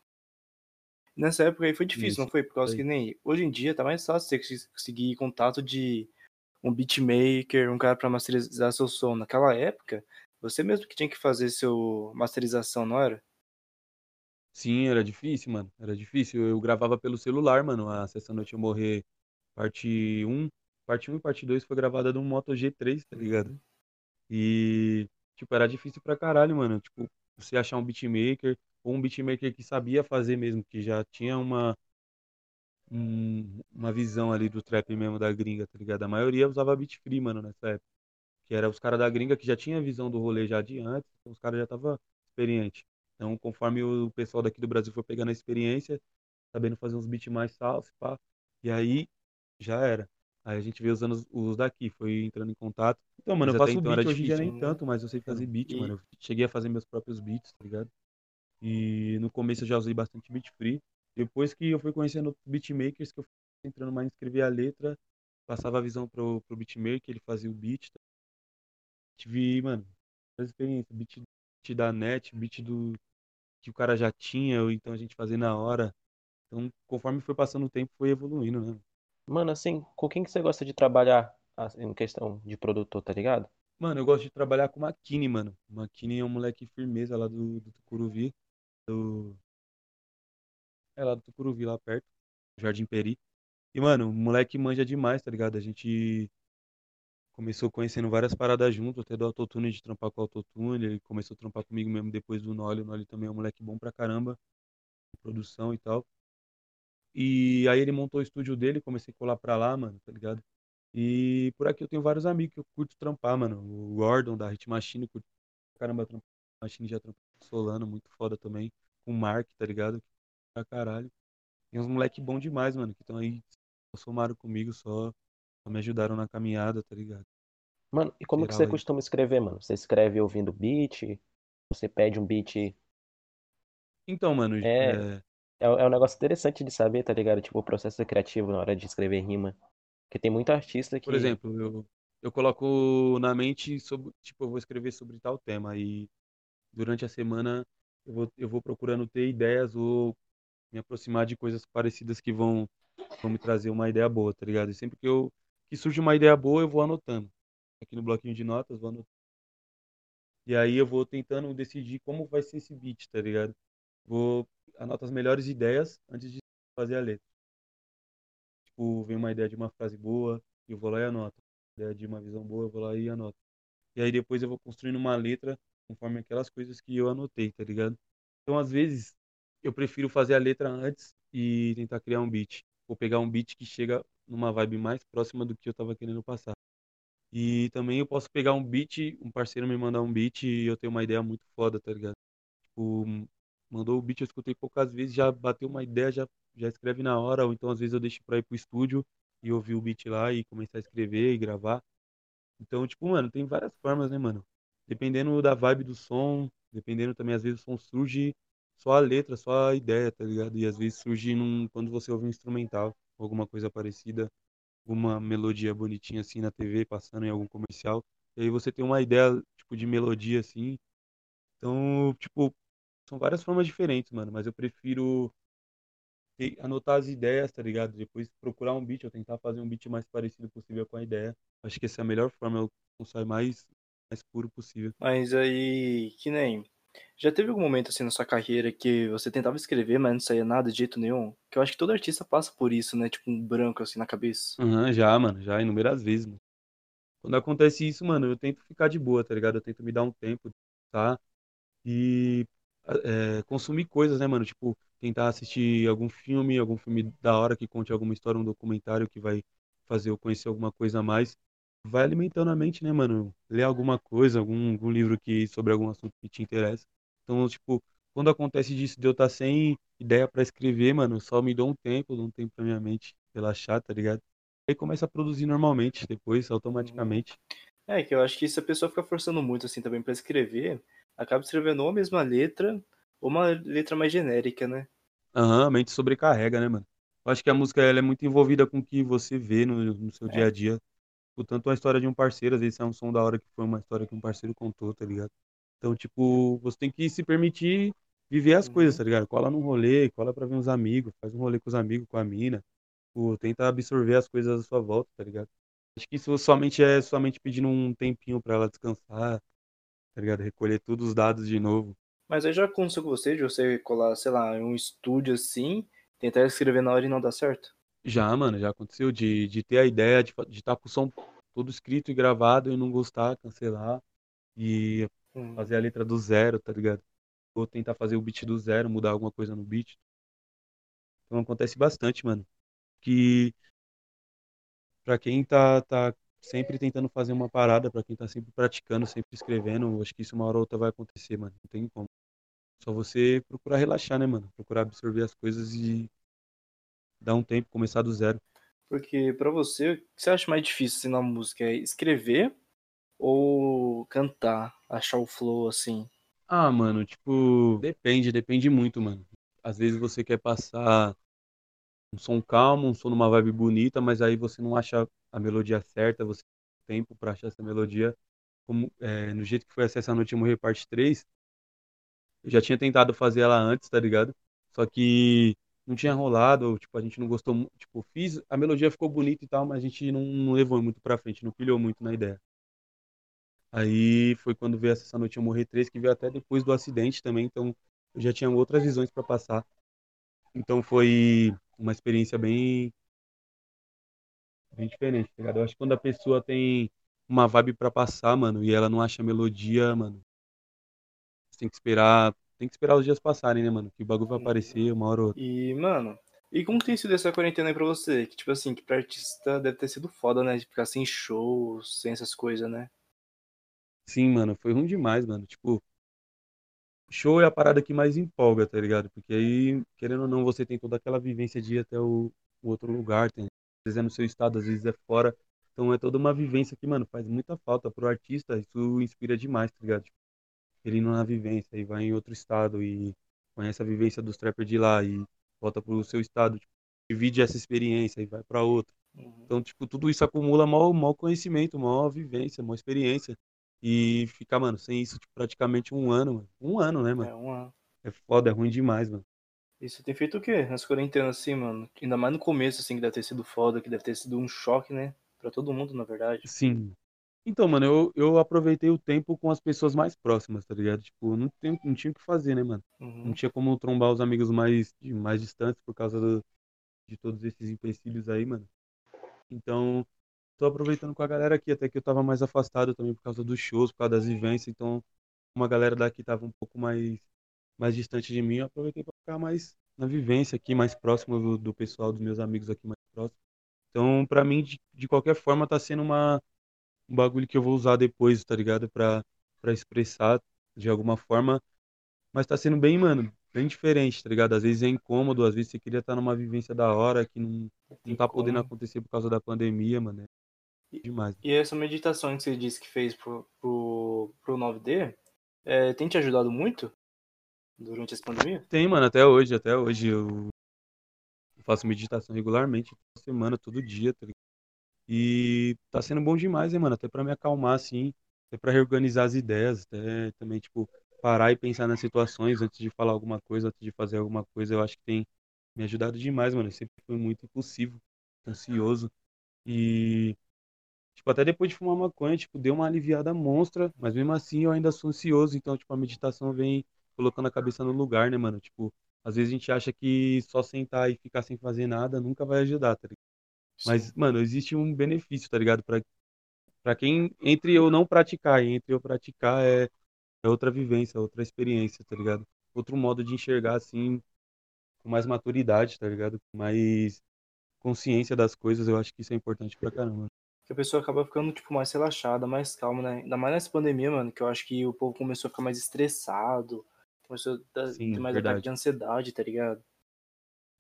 Nessa época aí foi difícil, Isso, não foi? Por causa foi. que nem... Hoje em dia tá mais fácil você cons- conseguir contato de um beatmaker, um cara pra masterizar seu som. Naquela época, você mesmo que tinha que fazer seu masterização, não era? Sim, era difícil, mano. Era difícil. Eu gravava pelo celular, mano. A Sessa Noite Eu Morrer, parte 1. Parte 1 e parte 2 foi gravada num Moto G3, tá ligado? E, tipo, era difícil pra caralho, mano. Tipo, você achar um beatmaker, ou um beatmaker que sabia fazer mesmo, que já tinha uma, um- uma visão ali do trap mesmo da gringa, tá ligado? A maioria usava beat free, mano, nessa época. Que era os caras da gringa que já tinha visão do rolê já de antes, então os caras já estavam experientes. Então, conforme o pessoal daqui do Brasil foi pegando a experiência, sabendo fazer uns beats mais salsa, pá, e aí já era. Aí a gente veio usando os, os daqui, foi entrando em contato. Então, mano, Mas eu faço então beat hoje em dia nem né? tanto, mas eu sei fazer beat, E- mano. Eu cheguei a fazer meus próprios beats, tá ligado? E no começo eu já usei bastante beat free. Depois que eu fui conhecendo beatmakers, que eu fui entrando mais em escrever a letra, passava a visão pro, pro beatmaker, ele fazia o beat. tá? Tive, mano, várias experiências. Beat, beat da net, beat do que o cara já tinha, ou então a gente fazia na hora. Então, conforme foi passando o tempo, foi evoluindo, né? Mano, assim, com quem que você gosta de trabalhar em questão de produtor, tá ligado? Mano, eu gosto de trabalhar com o Makini, mano. O Makini é um moleque firmeza lá do, do Tucuruvi. Do... É lá do Tucuruvi, lá perto. Jardim Peri. E, mano, o moleque manja demais, tá ligado? A gente começou conhecendo várias paradas junto, até do autotune, de trampar com o autotune. Ele começou a trampar comigo mesmo depois do Nolly. O Nolly também é um moleque bom pra caramba, produção e tal. E aí ele montou o estúdio dele, comecei a colar pra lá, mano, tá ligado? E por aqui eu tenho vários amigos que eu curto trampar, mano. O Gordon da Hit Machine, curto caramba trampar. Machine já trampou Solano, muito foda também. Com o Mark, tá ligado? Pra caralho. Tem uns moleque bom demais, mano, que estão aí, só somaram comigo, só, só me ajudaram na caminhada, tá ligado? Mano, e como que Geral você aí. costuma escrever, mano? Você escreve ouvindo beat? Você pede um beat? Então, mano, É. é, É, é um negócio interessante de saber, tá ligado? Tipo, o processo criativo na hora de escrever rima. Porque tem muito artista que. por exemplo, eu, eu coloco na mente sobre, tipo, eu vou escrever sobre tal tema e durante a semana eu vou, eu vou procurando ter ideias ou me aproximar de coisas parecidas que vão, vão me trazer uma ideia boa, tá ligado? E sempre que eu que surge uma ideia boa, eu vou anotando. Aqui no bloquinho de notas, vou anotando. E aí eu vou tentando decidir como vai ser esse beat, tá ligado? Vou anoto as melhores ideias antes de fazer a letra. Tipo, vem uma ideia de uma frase boa, eu vou lá e anoto. Ideia de uma visão boa, eu vou lá e anoto. E aí depois eu vou construindo uma letra conforme aquelas coisas que eu anotei, tá ligado? Então, às vezes, eu prefiro fazer a letra antes e tentar criar um beat. Ou pegar um beat que chega numa vibe mais próxima do que eu tava querendo passar. E também eu posso pegar um beat, um parceiro me mandar um beat e eu tenho uma ideia muito foda, tá ligado? Tipo, mandou o beat, eu escutei poucas vezes, já bateu uma ideia, já, já escreve na hora, ou então às vezes eu deixo pra ir pro estúdio e ouvir o beat lá e começar a escrever e gravar. Então, tipo, mano, tem várias formas, né, mano? Dependendo da vibe do som, dependendo também, às vezes o som surge só a letra, só a ideia, tá ligado? E às vezes surge num, quando você ouve um instrumental, alguma coisa parecida, alguma melodia bonitinha assim na TV, passando em algum comercial. E aí você tem uma ideia, tipo, de melodia assim. Então, tipo, são várias formas diferentes, mano, mas eu prefiro anotar as ideias, tá ligado? Depois procurar um beat, ou tentar fazer um beat mais parecido possível com a ideia. Acho que essa é a melhor forma, é o som sai mais, mais puro possível. Mas aí, que nem. Já teve algum momento assim na sua carreira que você tentava escrever, mas não saía nada de jeito nenhum? Que eu acho que todo artista passa por isso, né? Tipo um branco assim na cabeça. Aham, já, mano, já inúmeras vezes, mano. Quando acontece isso, mano, eu tento ficar de boa, tá ligado? Eu tento me dar um tempo, tá? E é, consumir coisas, né, mano? Tipo, tentar assistir algum filme, algum filme da hora que conte alguma história, um documentário que vai fazer eu conhecer alguma coisa a mais. Vai alimentando a mente, né, mano? Ler alguma coisa, algum, algum livro que sobre algum assunto que te interessa. Então, tipo, quando acontece disso de eu estar sem ideia pra escrever, mano, só me dou um tempo, dou um tempo pra minha mente relaxar, tá ligado? Aí começa a produzir normalmente, depois, automaticamente. É, que eu acho que se a pessoa ficar forçando muito assim também pra escrever, acaba escrevendo ou a mesma letra, ou uma letra mais genérica, né? Aham, a mente sobrecarrega, né, mano? Eu acho que a música ela é muito envolvida com o que você vê no, no seu É. dia a dia. Tipo, tanto a história de um parceiro, às vezes é um som da hora que foi uma história que um parceiro contou, tá ligado? Então, tipo, você tem que se permitir viver as Uhum. coisas, tá ligado? Cola num rolê, cola pra ver uns amigos, faz um rolê com os amigos, com a mina. Tipo, tenta absorver as coisas à sua volta, tá ligado? Acho que isso somente é somente pedindo um tempinho pra ela descansar, tá ligado? Recolher todos os dados de novo. Mas aí já aconteceu com você de você colar, sei lá, em um estúdio assim, tentar escrever na hora e não dar certo? Já, mano, já aconteceu de, de ter a ideia de estar com o som todo escrito e gravado e não gostar, cancelar e Hum. fazer a letra do zero, tá ligado? Vou tentar fazer o beat do zero, mudar alguma coisa no beat. Então acontece bastante, mano. Que pra quem tá, tá sempre tentando fazer uma parada, pra quem tá sempre praticando, sempre escrevendo, acho que isso uma hora ou outra vai acontecer, mano. Não tem como. Só você procurar relaxar, né, mano? Procurar absorver as coisas e dar um tempo, começar do zero. Porque pra você, o que você acha mais difícil assim, na música? É escrever ou cantar? Achar o flow assim? Ah, mano, tipo, depende, depende muito, mano. Às vezes você quer passar um som calmo, um som numa vibe bonita, mas aí você não acha a melodia certa, você tem tempo pra achar essa melodia. Como, é, no jeito que foi essa Noite Eu Morrer parte 3, eu já tinha tentado fazer ela antes, tá ligado? Só que não tinha rolado, tipo, a gente não gostou, tipo, fiz, a melodia ficou bonita e tal, mas a gente não, não levou muito pra frente, não pilhou muito na ideia. Aí foi quando veio essa Noite Eu Morrer 3, que veio até depois do acidente também, então eu já tinha outras visões pra passar. Então foi uma experiência bem, bem diferente, tá ligado? Eu acho que quando a pessoa tem uma vibe pra passar, mano, e ela não acha melodia, mano, você tem que esperar, tem que esperar os dias passarem, né, mano? Que o bagulho vai aparecer uma hora ou outra. E, mano, e como tem sido essa quarentena aí pra você? Que, tipo assim, que pra artista deve ter sido foda, né? De ficar sem shows, sem essas coisas, né? Sim, mano, foi ruim demais, mano. Tipo, show é a parada que mais empolga, tá ligado? Porque aí, querendo ou não, você tem toda aquela vivência de ir até o, o outro lugar, tem, vezes é no seu estado, às vezes é fora. Então é toda uma vivência que, mano, faz muita falta pro artista, isso inspira demais, tá ligado? Tipo, ele indo na vivência e vai em outro estado e conhece a vivência dos trappers de lá e volta pro seu estado, tipo, divide essa experiência e vai pra outro. Uhum. Então, tipo, tudo isso acumula maior, maior conhecimento, maior vivência, maior experiência. E ficar, mano, sem isso, tipo, praticamente um ano, mano. Um ano, né, mano? É uma. É foda, é ruim demais, mano. E você tem feito o quê nas quarentenas, assim, mano? Ainda mais no começo, assim, que deve ter sido foda, que deve ter sido um choque, né? Pra todo mundo, na verdade. Sim. Então, mano, eu, eu aproveitei o tempo com as pessoas mais próximas, tá ligado? Tipo, não, tem, não tinha o que fazer, né, mano? Uhum. Não tinha como trombar os amigos mais, mais distantes por causa do- de todos esses empecilhos aí, mano. Então, tô aproveitando com a galera aqui, até que eu tava mais afastado também por causa dos shows, por causa das vivências. Então, uma galera daqui tava um pouco mais, mais distante de mim, eu aproveitei pra ficar mais na vivência aqui, mais próximo do, do pessoal, dos meus amigos aqui mais próximos. Então, pra mim, de, de qualquer forma, tá sendo uma, um bagulho que eu vou usar depois, tá ligado? Pra, pra expressar de alguma forma. Mas tá sendo bem, mano, bem diferente, tá ligado? Às vezes é incômodo, às vezes você queria estar numa vivência da hora que não, não tá podendo acontecer por causa da pandemia, mano. É E- demais. E essa meditação que você disse que fez pro, pro, pro 9D, é, tem te ajudado muito durante essa pandemia? Tem, mano, até hoje, até hoje eu faço meditação regularmente, toda semana, todo dia, tá ligado? E tá sendo bom demais, hein, mano? Até pra me acalmar, assim, até pra reorganizar as ideias, até também, tipo, parar e pensar nas situações antes de falar alguma coisa, antes de fazer alguma coisa, eu acho que tem me ajudado demais, mano. Eu sempre fui muito impulsivo, ansioso. E, tipo, até depois de fumar maconha, tipo, deu uma aliviada monstra, mas mesmo assim eu ainda sou ansioso, então, tipo, a meditação vem colocando a cabeça no lugar, né, mano? Tipo, às vezes a gente acha que só sentar e ficar sem fazer nada nunca vai ajudar, tá ligado? Mas, Sim. mano, existe um benefício, tá ligado? Pra, pra quem, entre eu não praticar e entre eu praticar, é, é outra vivência, outra experiência, tá ligado? Outro modo de enxergar, assim, com mais maturidade, tá ligado? Com mais consciência das coisas, eu acho que isso é importante pra caramba. Que a pessoa acaba ficando, tipo, mais relaxada, mais calma, né? Ainda mais nessa pandemia, mano, que eu acho que o povo começou a ficar mais estressado, começou a dar- Sim, ter mais ataque verdade. de ansiedade, tá ligado?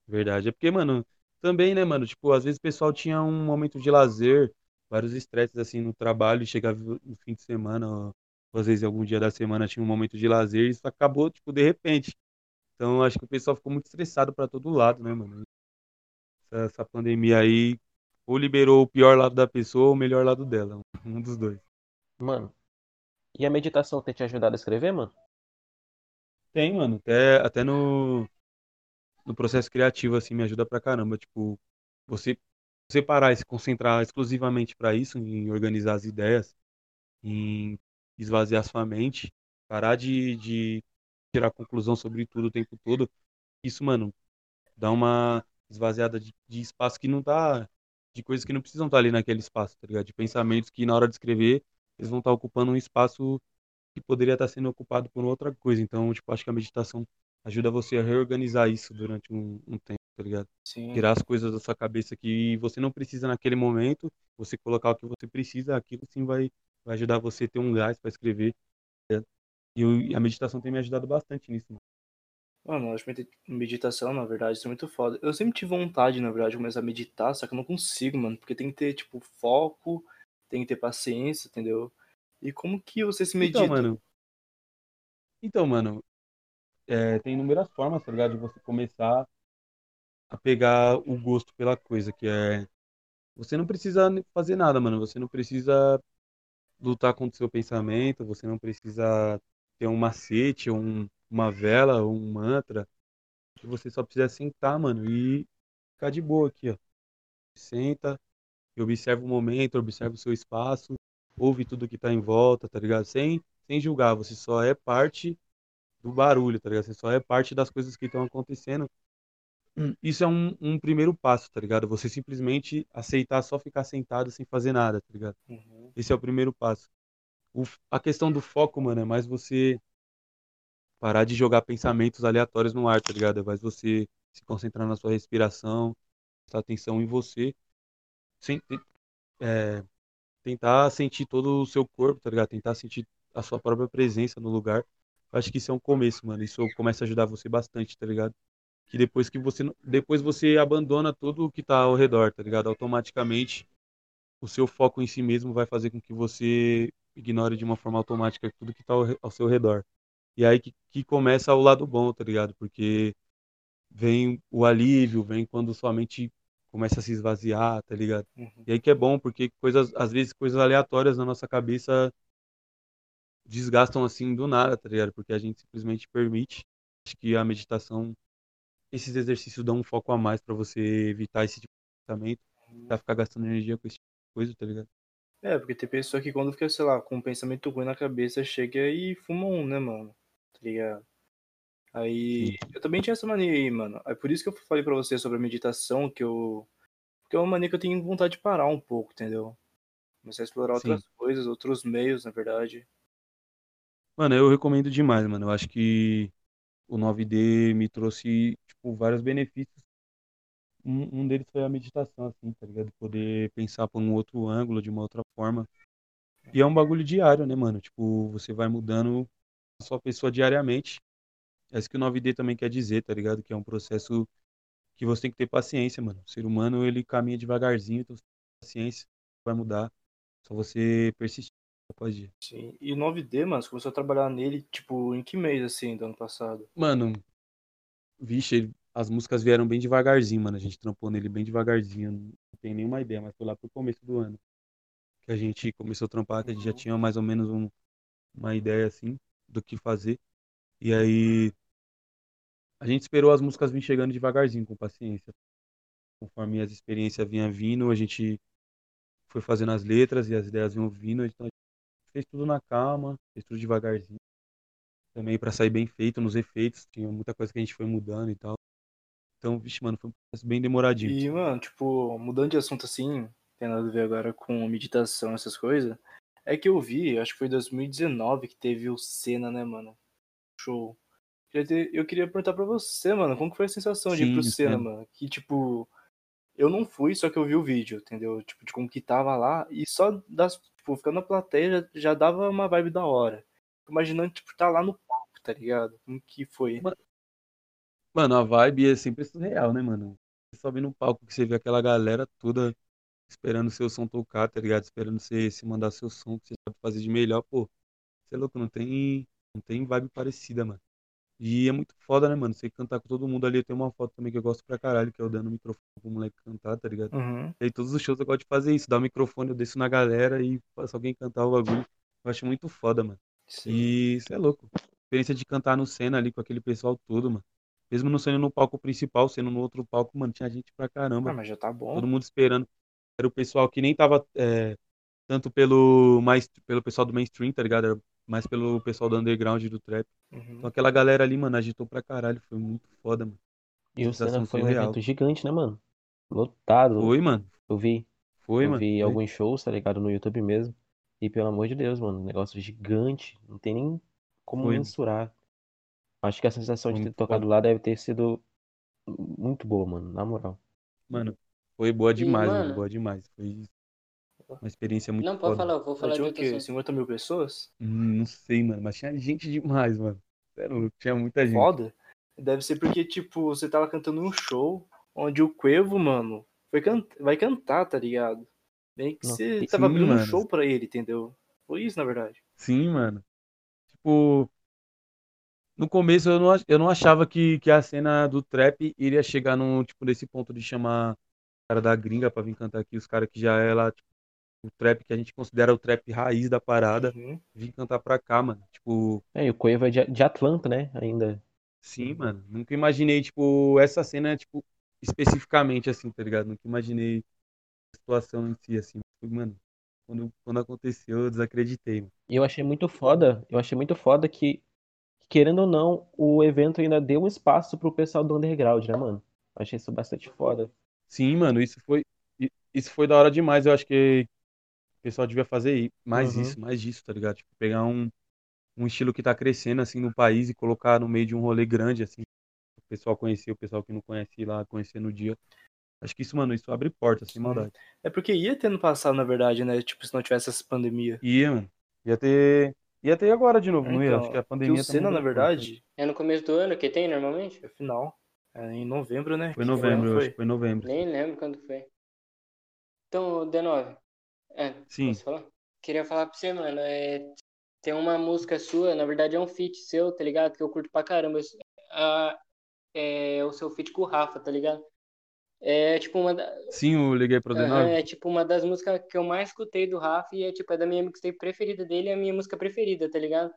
Verdade. É porque, mano, também, né, mano, tipo, às vezes o pessoal tinha um momento de lazer, vários estresses, assim, no trabalho, e chegava no fim de semana, ó, ou às vezes algum dia da semana tinha um momento de lazer, e isso acabou, tipo, de repente. Então, acho que o pessoal ficou muito estressado pra todo lado, né, mano? Essa, essa pandemia aí, ou liberou o pior lado da pessoa ou o melhor lado dela, um dos dois. Mano, e a meditação tem te ajudado a escrever, mano? Tem, mano, até, até no, no processo criativo, assim, me ajuda pra caramba. Tipo, você, você parar e se concentrar exclusivamente pra isso, em organizar as ideias, em esvaziar sua mente, parar de, de tirar conclusão sobre tudo o tempo todo, isso, mano, dá uma esvaziada de, de espaço que não tá. de coisas que não precisam estar ali naquele espaço, tá ligado? De pensamentos que na hora de escrever, eles vão estar ocupando um espaço que poderia estar sendo ocupado por outra coisa. Então, tipo, acho que a meditação ajuda você a reorganizar isso durante um, um tempo, tá ligado? Sim. Tirar as coisas da sua cabeça que você não precisa naquele momento, você colocar o que você precisa, aquilo sim vai, vai ajudar você a ter um gás para escrever. tá? E eu- e a meditação tem me ajudado bastante nisso. Mano. Mano, eu acho medita- meditação, na verdade, isso é muito foda. Eu sempre tive vontade, na verdade, de começar a meditar, só que eu não consigo, mano. Porque tem que ter, tipo, foco, tem que ter paciência, entendeu? E como que você se medita? Então, mano. Então, mano, é, tem inúmeras formas, tá ligado? De você começar a pegar o gosto pela coisa, que é. Você não precisa fazer nada, mano. Você não precisa lutar contra o seu pensamento, você não precisa ter um macete, um, uma vela, ou um mantra. Você só precisa sentar, mano, e ficar de boa aqui, ó. Senta e observa o momento, observa o seu espaço, ouve tudo que tá em volta, tá ligado? Sem, sem julgar, você só é parte do barulho, tá ligado? Você só é parte das coisas que estão acontecendo. Isso é um, um primeiro passo, tá ligado? Você simplesmente aceitar só ficar sentado sem fazer nada, tá ligado? Uhum. Esse é o primeiro passo. O a questão do foco, mano, é mais você parar de jogar pensamentos aleatórios no ar, tá ligado? É mais você se concentrar na sua respiração, prestar atenção em você, sem, é, tentar sentir todo o seu corpo, tá ligado? Tentar sentir a sua própria presença no lugar. Acho que isso é um começo, mano. Isso começa a ajudar você bastante, tá ligado? Que depois que você, depois você abandona tudo o que tá ao redor, tá ligado? Automaticamente o seu foco em si mesmo vai fazer com que você ignore de uma forma automática tudo que está ao, ao seu redor. E aí que, que começa o lado bom, tá ligado? Porque vem o alívio, vem quando sua mente começa a se esvaziar, tá ligado? Uhum. E aí que é bom, porque coisas, às vezes coisas aleatórias na nossa cabeça desgastam assim do nada, tá ligado? Porque a gente simplesmente permite. Acho que a meditação, esses exercícios dão um foco a mais pra você evitar esse tipo de pensamento, pra ficar gastando energia com esse tipo de coisa, tá ligado? É, porque tem pessoa que quando fica, sei lá, com um pensamento ruim na cabeça, chega e fuma um, né, mano? Tá ligado? Aí, eu também tinha essa mania aí, mano. É por isso que eu falei pra você sobre a meditação, que eu... Porque é uma mania que eu tenho vontade de parar um pouco, entendeu? Começar a explorar Sim. outras coisas, outros meios, na verdade. Mano, eu recomendo demais, mano. Eu acho que o 9D me trouxe, tipo, vários benefícios. Um, um deles foi a meditação, assim, tá ligado? Poder pensar por um outro ângulo, de uma outra forma. E é um bagulho diário, né, mano? Tipo, você vai mudando a sua pessoa diariamente. É isso que o 9D também quer dizer, tá ligado? Que é um processo que você tem que ter paciência, mano. O ser humano, ele caminha devagarzinho, então você tem que ter paciência, vai mudar. Só você persistir após dia. Sim. E o 9D, mano, você começou a trabalhar nele, tipo, em que mês, assim, do ano passado? Mano, vixe, as músicas vieram bem devagarzinho, mano. A gente trampou nele bem devagarzinho. Não tenho nenhuma ideia, mas foi lá pro começo do ano que a gente começou a trampar, que a gente já Uhum. tinha mais ou menos um- uma ideia assim do que fazer. E aí a gente esperou as músicas vir chegando devagarzinho, com paciência. Conforme as experiências vinham vindo, a gente foi fazendo as letras e as ideias vinham vindo, então a gente fez tudo na calma, fez tudo devagarzinho. Também pra sair bem feito nos efeitos, tinha muita coisa que a gente foi mudando e tal. Então, vixe, mano, foi um processo bem demoradinho. E, mano, tipo, mudando de assunto assim, tem nada a ver agora com meditação, essas coisas. É que eu vi, acho que foi 2019 que teve o Senna, né, mano? Show. Eu queria perguntar pra você, mano, como que foi a sensação de ir Sim, pro Senna, mano? Que, tipo, eu não fui, só que eu vi o vídeo, entendeu? Tipo, de como que tava lá, e só das, tipo, ficando na plateia já, já dava uma vibe da hora. Imaginando, tipo, tá lá no palco, tá ligado? Como que foi? Mano, Mano, a vibe é sempre surreal, né, mano? Você sobe no palco que você vê aquela galera toda esperando o seu som tocar, tá ligado? Esperando você se mandar seu som que você sabe fazer de melhor, pô. Você é louco, não tem, não tem vibe parecida, mano. E é muito foda, né, mano? Você cantar com todo mundo ali. Tem uma foto também que eu gosto pra caralho, que é eu dando o microfone pro moleque cantar, tá ligado? Uhum. E aí todos os shows eu gosto de fazer isso, dar o microfone, eu desço na galera e faço alguém cantar o bagulho. Eu acho muito foda, mano. Sim. E isso é louco. Experiência de cantar no cena ali com aquele pessoal todo, mano. Mesmo não sendo no palco principal, sendo no outro palco, mano, tinha gente pra caramba. Ah, mas já tá bom. Todo mundo esperando. Era o pessoal que nem tava é, tanto pelo, mais, pelo pessoal do mainstream, tá ligado? Era mais pelo pessoal do underground e do trap. Uhum. Então aquela galera ali, mano, agitou pra caralho. Foi muito foda, mano. E o Senna foi um evento gigante, né, mano? Lotado. Foi, mano. Eu vi, Foi, eu mano. vi Foi. alguns shows, tá ligado? No YouTube mesmo. E pelo amor de Deus, mano, um negócio gigante. Não tem nem como Foi. mensurar. Acho que a sensação de ter muito tocado lá deve ter sido muito boa, mano, na moral. Mano, foi boa demais, mano. mano- Boa demais. Foi uma experiência muito Não, pode foda. falar, eu vou falar de Tinha o outro quê? assunto. 50 mil pessoas? Hum, Não sei, mano, mas tinha gente demais, mano. Sério, tinha muita gente. Foda. Deve ser porque, tipo, você tava cantando um show onde o Cuevo, mano, foi can... vai cantar, tá ligado? Bem que você sim, tava abrindo um mano. show pra ele, entendeu? Foi isso, na verdade. Sim, mano. Tipo, no começo eu não, eu não achava que, que a cena do trap iria chegar num, tipo, nesse ponto de chamar o cara da gringa pra vir cantar aqui, os caras que já é lá, tipo, o trap que a gente considera o trap raiz da parada, Uhum. vir cantar pra cá, mano. Tipo, É, e o Cueva é de, de Atlanta, né? Ainda. sim, mano. Nunca imaginei, tipo, essa cena, tipo, especificamente assim, tá ligado? Nunca imaginei a situação em si, assim. Mano, quando, quando aconteceu, eu desacreditei, mano. E eu achei muito foda, eu achei muito foda que, querendo ou não, o evento ainda deu um espaço pro pessoal do underground, né, mano? Eu achei isso bastante foda. Sim, mano, isso foi, isso foi da hora demais. Eu acho que pessoal devia fazer mais Uhum. isso, mais disso, tá ligado? Tipo, pegar um, um estilo que tá crescendo, assim, no país e colocar no meio de um rolê grande, assim. O pessoal conhecer, o pessoal que não conhece ir lá conhecer no dia. Acho que isso, mano, isso abre portas, sem Sim. maldade. É porque ia ter no passado, na verdade, né? Tipo, se não tivesse essa pandemia. Ia, mano. Ia ter. Ia ter agora de novo, não ia? Então, Acho que a que pandemia o tá Senna, na verdade, É no começo do ano que tem normalmente? é final. É em novembro, né? Foi Que novembro, eu foi? acho que foi novembro. Nem lembro quando foi. Então, D9. É, Sim. posso falar? Queria falar pra você, mano. É, tem uma música sua, na verdade é um feat seu, tá ligado? Que eu curto pra caramba. A- é o seu feat com o Rafa, tá ligado? É tipo uma, da- Sim, eu liguei pro Aham, D9. é tipo uma das músicas que eu mais escutei do Rafa e é tipo é da minha mixtape preferida dele, é a minha música preferida, tá ligado?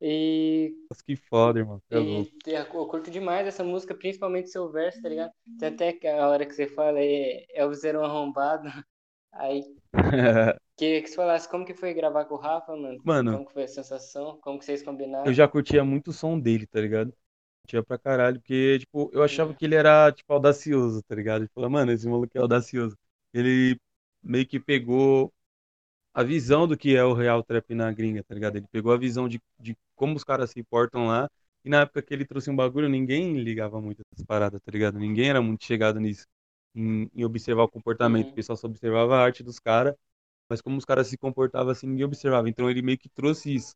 E, Nossa, que foda, irmão. É e eu curto demais essa música, principalmente seu verso, tá ligado? Tem até a hora que você fala é Elvis era um arrombado. Aí *laughs* queria que você falasse como que foi gravar com o Rafa, mano. Mano, Como que foi a sensação? Como que vocês combinaram? eu já curtia muito o som dele, tá ligado? Curtia pra caralho, porque, tipo, eu achava que ele era, tipo, audacioso, tá ligado? Ele falou, mano, esse maluco é audacioso. Ele meio que pegou a visão do que é o real trap na gringa, tá ligado? Ele pegou a visão de, de como os caras se portam lá, e na época que ele trouxe um bagulho, ninguém ligava muito essas paradas, tá ligado? Ninguém era muito chegado nisso, em, em observar o comportamento. Uhum. O pessoal só observava a arte dos caras, mas como os caras se comportavam assim, ninguém observava. Então ele meio que trouxe isso.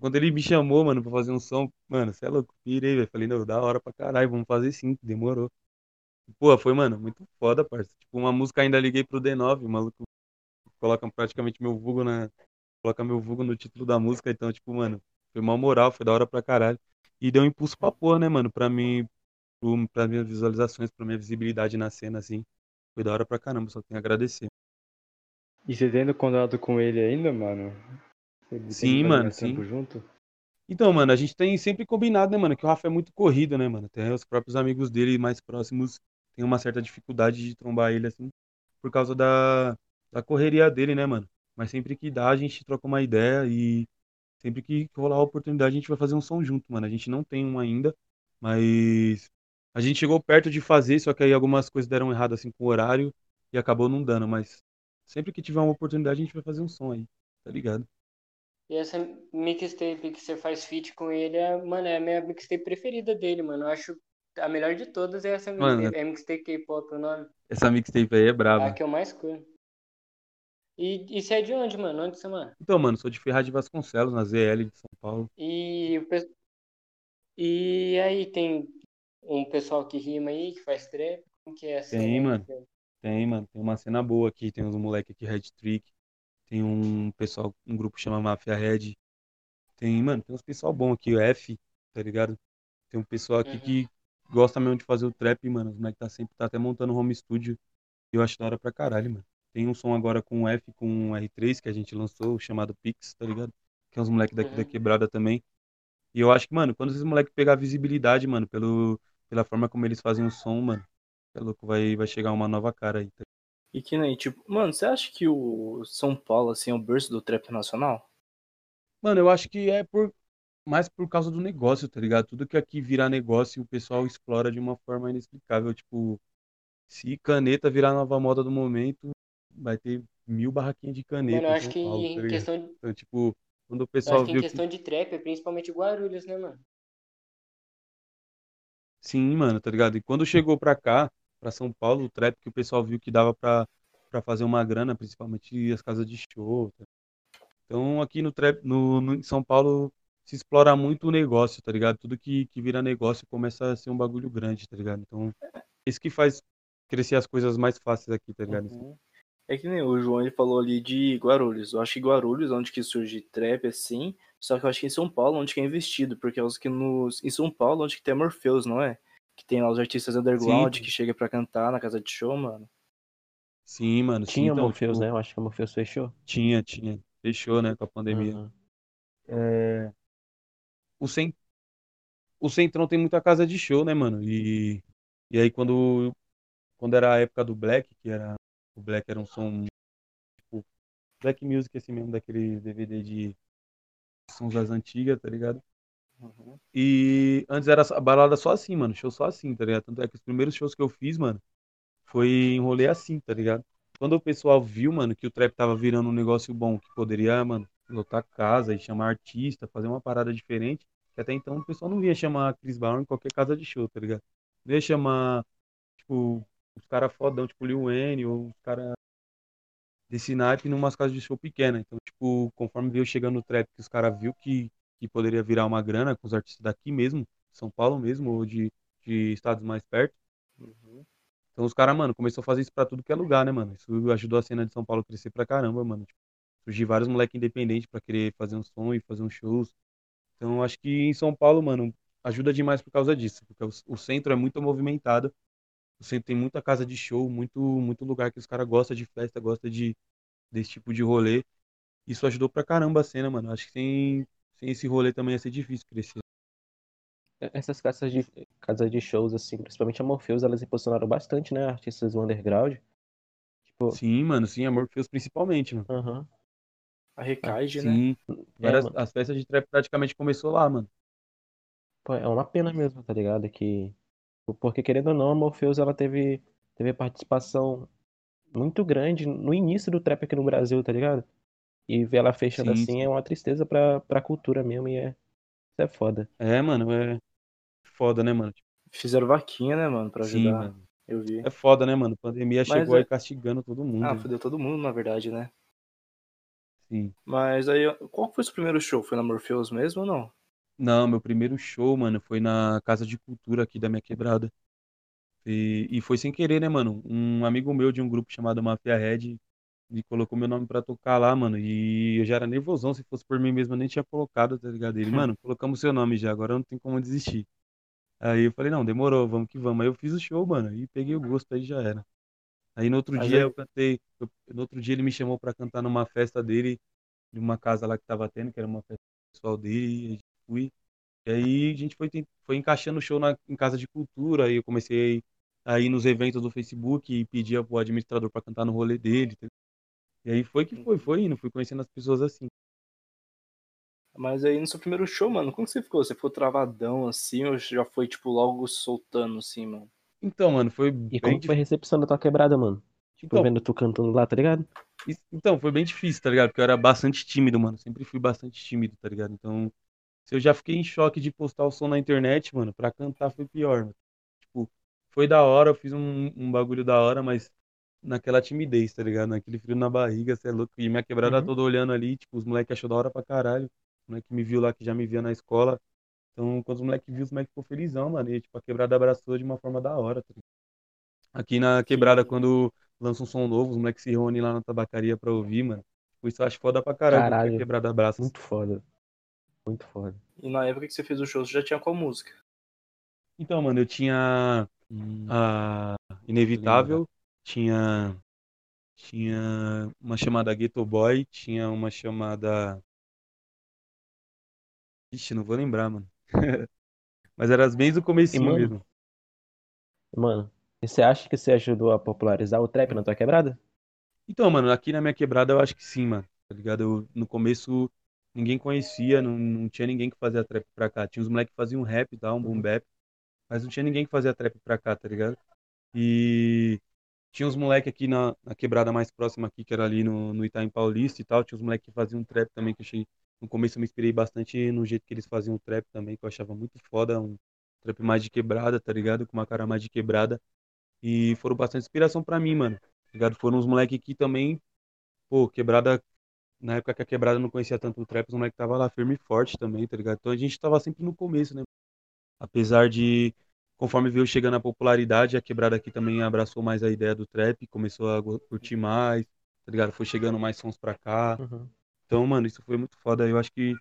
Quando ele me chamou, mano, pra fazer um som, mano, você é louco, pirei, velho. Falei, não, da hora pra caralho, vamos fazer sim, demorou. Pô, foi, mano, muito foda, parça. Tipo, uma música ainda liguei pro D9, o maluco coloca praticamente meu vulgo na. Coloca meu vulgo no título da música, então, tipo, mano, foi mal moral, foi da hora pra caralho. E deu um impulso pra porra, né, mano, pra mim, pro, pra minhas visualizações, pra minha visibilidade na cena, assim. Foi da hora pra caramba, só tenho a agradecer. E você tendo contato com ele ainda, mano? Tem Sim, mano, sim. junto? Então, mano, a gente tem sempre combinado, né, mano, que o Rafa é muito corrido, né, mano. Até os próprios amigos dele mais próximos têm uma certa dificuldade de trombar ele, assim, por causa da, da correria dele, né, mano. Mas sempre que dá, a gente troca uma ideia e sempre que rolar a oportunidade, a gente vai fazer um som junto, mano. A gente não tem um ainda, mas a gente chegou perto de fazer, só que aí algumas coisas deram errado, assim, com o horário e acabou não dando. Mas sempre que tiver uma oportunidade, a gente vai fazer um som aí, tá ligado? E essa mixtape que você faz feat com ele, é, mano, é a minha mixtape preferida dele, mano. Eu acho a melhor de todas é essa Mano, mixtape, é mixtape K-pop o nome. Essa mixtape aí é É braba. a que eu mais curto. E, e você é de onde, mano? Onde você mora? Então, mano, sou de Ferraz de Vasconcelos, na ZL de São Paulo. E, o e aí tem um pessoal que rima aí, que faz trap? Como que é assim? Tem, mano. Tem, mano, tem uma cena boa aqui, tem uns moleque aqui, Red Trick, tem um pessoal, um grupo que chama Mafia Red, tem, mano, tem uns pessoal bom aqui, o F, tá ligado? Tem um pessoal aqui Uhum. que gosta mesmo de fazer o trap, mano, os moleque tá sempre, tá até montando home studio, e eu acho da hora pra caralho, mano. Tem um som agora com o F, com o R3, que a gente lançou, chamado Pix, tá ligado? Que é uns moleque daqui da Uhum. quebrada também. E eu acho que, mano, quando esses moleques pegar visibilidade, mano, pelo, pela forma como eles fazem o som, mano, é louco, vai, vai chegar uma nova cara aí, tá E que nem, tipo, mano, você acha que o São Paulo, assim, é o berço do trap nacional? Mano, eu acho que é por mais por causa do negócio, tá ligado? Tudo que aqui virar negócio, o pessoal explora de uma forma inexplicável. Tipo, se caneta virar nova moda do momento, vai ter mil barraquinhas de caneta Mano, eu acho São que Paulo, tá em ligado? questão, eu Então, tipo, quando o acho pessoal que em viu que. questão de trap é principalmente Guarulhos, né, mano? Sim, mano, tá ligado? E quando chegou pra cá, pra São Paulo, o trap que o pessoal viu que dava pra, pra fazer uma grana, principalmente as casas de show. tá? Então, aqui no trap, no, no- em São Paulo, se explora muito o negócio, tá ligado? Tudo que, que vira negócio começa a ser um bagulho grande, tá ligado? Então, isso que faz crescer as coisas mais fáceis aqui, tá ligado? Uhum. É que nem o João ele falou ali de Guarulhos. Eu acho que Guarulhos, é onde que surge trap, assim, só que eu acho que em São Paulo, onde que é investido, porque é os que nos... em São Paulo, onde que tem a Morpheus, não é? Que tem lá os artistas underground Sim. que chega pra cantar na casa de show, mano. Sim, mano, sim, Tinha então, Morpheus, tipo, né? Eu acho que a Morpheus fechou. Tinha, tinha. Fechou, né, com a pandemia. Uhum. É, o, cen... o Centrão tem muita casa de show, né, mano? E, e aí quando, quando era a época do Black, que era. O Black era um som, tipo, Black Music, assim mesmo, daquele DVD de sons das antigas, tá ligado? Uhum. E antes era a balada só assim, mano, show só assim, tá ligado? Tanto é que os primeiros shows que eu fiz, mano, foi em rolê assim, tá ligado? Quando o pessoal viu, mano, que o trap tava virando um negócio bom, que poderia, mano, lotar casa e chamar artista, fazer uma parada diferente, que até então o pessoal não ia chamar Chris Brown em qualquer casa de show, tá ligado? Não ia chamar, tipo, os caras fodão, tipo Lil Wayne, ou os caras desse naipe numas casas de show pequena. Então, tipo, conforme veio chegando o trap, que os caras viu que, que poderia virar uma grana com os artistas daqui mesmo, São Paulo mesmo, ou de, de estados mais perto. Uhum. Então os caras, mano, começou a fazer isso pra tudo que é lugar, né, mano? Isso ajudou a cena de São Paulo a crescer pra caramba, mano. Tipo, surgir vários moleques independentes pra querer fazer um som e fazer uns shows. Então acho que em São Paulo, mano, ajuda demais por causa disso, porque o, o centro é muito movimentado. Centro tem muita casa de show, muito muito lugar que os caras gostam de festa, gostam de desse tipo de rolê. Isso ajudou pra caramba a cena, mano. Acho que sem, sem esse rolê também ia ser difícil crescer. Essas casas de, casas de shows, assim, principalmente a Morpheus, elas impulsionaram bastante, né? Artistas do underground. Tipo, Sim, mano, sim, a Morpheus principalmente, mano. aham. A Recaide, né? Sim, É, várias, as festas de trap praticamente começou lá, mano. Pô, é uma pena mesmo, tá ligado? Que, porque querendo ou não, a Morpheus, ela teve, teve participação muito grande no início do trap aqui no Brasil, tá ligado? E ver ela fechando Sim, assim sim. é uma tristeza pra, pra cultura mesmo e é, isso é foda. É, mano, é foda, né, mano? Fizeram vaquinha, né, mano, pra Sim, ajudar. mano. Eu vi. É foda, né, mano? A pandemia Mas chegou é- aí castigando todo mundo. Ah, né? fudeu todo mundo, na verdade, né? Sim. Mas aí, qual foi o seu primeiro show? Foi na Morpheus mesmo ou não? Não, meu primeiro show, mano, foi na Casa de Cultura aqui da minha quebrada. E, e foi sem querer, né, mano? Um amigo meu de um grupo chamado Mafia Red me colocou meu nome pra tocar lá, mano. E eu já era nervosão, se fosse por mim mesmo, eu nem tinha colocado, tá ligado? Ele, *laughs* mano, colocamos seu nome já, agora não tem como desistir. Aí eu falei, não, demorou, vamos que vamos. Aí eu fiz o show, mano, e peguei o gosto, aí já era. Aí no outro Mas dia aí- eu cantei, eu- no outro dia ele me chamou pra cantar numa festa dele, de uma casa lá que tava tendo, que era uma festa pessoal dele, e fui. E aí a gente foi, foi encaixando o show na, em casa de cultura, aí eu comecei a ir nos eventos do Facebook e pedia pro administrador pra cantar no rolê dele. tá? E aí foi que foi, foi indo, fui conhecendo as pessoas assim. Mas aí no seu primeiro show, mano, como que você ficou? Você ficou travadão assim ou já foi, tipo, logo soltando assim, mano? Então, mano, foi E como foi a recepção da tua quebrada, mano? Tipo, Então, vendo tu cantando lá, tá ligado? Isso- Então, foi bem difícil, tá ligado? Porque eu era bastante tímido, mano. Sempre fui bastante tímido, tá ligado? Então, se eu já fiquei em choque de postar o som na internet, mano, pra cantar foi pior, mano. Tipo, foi da hora, eu fiz um, um bagulho da hora, mas naquela timidez, tá ligado? Naquele frio na barriga, você é louco. E minha quebrada Uhum. toda olhando ali, tipo, os moleques achou da hora pra caralho. O moleque me viu lá, que já me via na escola. Então, quando os moleques viu, os moleques ficou felizão, mano. E, tipo, a quebrada abraçou de uma forma da hora, tá ligado? Aqui na quebrada, quando lança um som novo, os moleques se reúnem lá na tabacaria pra ouvir, mano. Tipo, Isso eu acho foda pra caralho, Caralho. a quebrada abraça. Muito foda. Muito foda. E na época que você fez o show, você já tinha qual música? Então, mano, eu tinha Hum. a Inevitável, tinha tinha uma chamada Ghetto Boy, tinha uma chamada Ixi, não vou lembrar, mano. *laughs* Mas era as bem do comecinho mano, mesmo. Mano, e você acha que você ajudou a popularizar o trap na tua quebrada? Então, mano, aqui na minha quebrada eu acho que sim, mano. Tá ligado? Eu, no começo ninguém conhecia, não, não tinha ninguém que fazia trap pra cá. Tinha uns moleques que faziam rap e tal, um boom bap, mas não tinha ninguém que fazia trap pra cá, tá ligado? E tinha uns moleque aqui na, na quebrada mais próxima aqui, que era ali no, no Itaim Paulista e tal. Tinha uns moleque que faziam um trap também, que eu achei. No começo eu me inspirei bastante no jeito que eles faziam o trap também, que eu achava muito foda. Um trap mais de quebrada, tá ligado? Com uma cara mais de quebrada. E foram bastante inspiração pra mim, mano. Tá ligado? Foram uns moleque aqui também. Pô, quebrada. Na época que a quebrada não conhecia tanto o trap, os moleque tava lá firme e forte também, tá ligado? Então a gente tava sempre no começo, né? Apesar de conforme veio chegando a popularidade, a quebrada aqui também abraçou mais a ideia do trap, começou a curtir mais, tá ligado? Foi chegando mais sons pra cá. Uhum. Então, mano, isso foi muito foda. Eu acho que,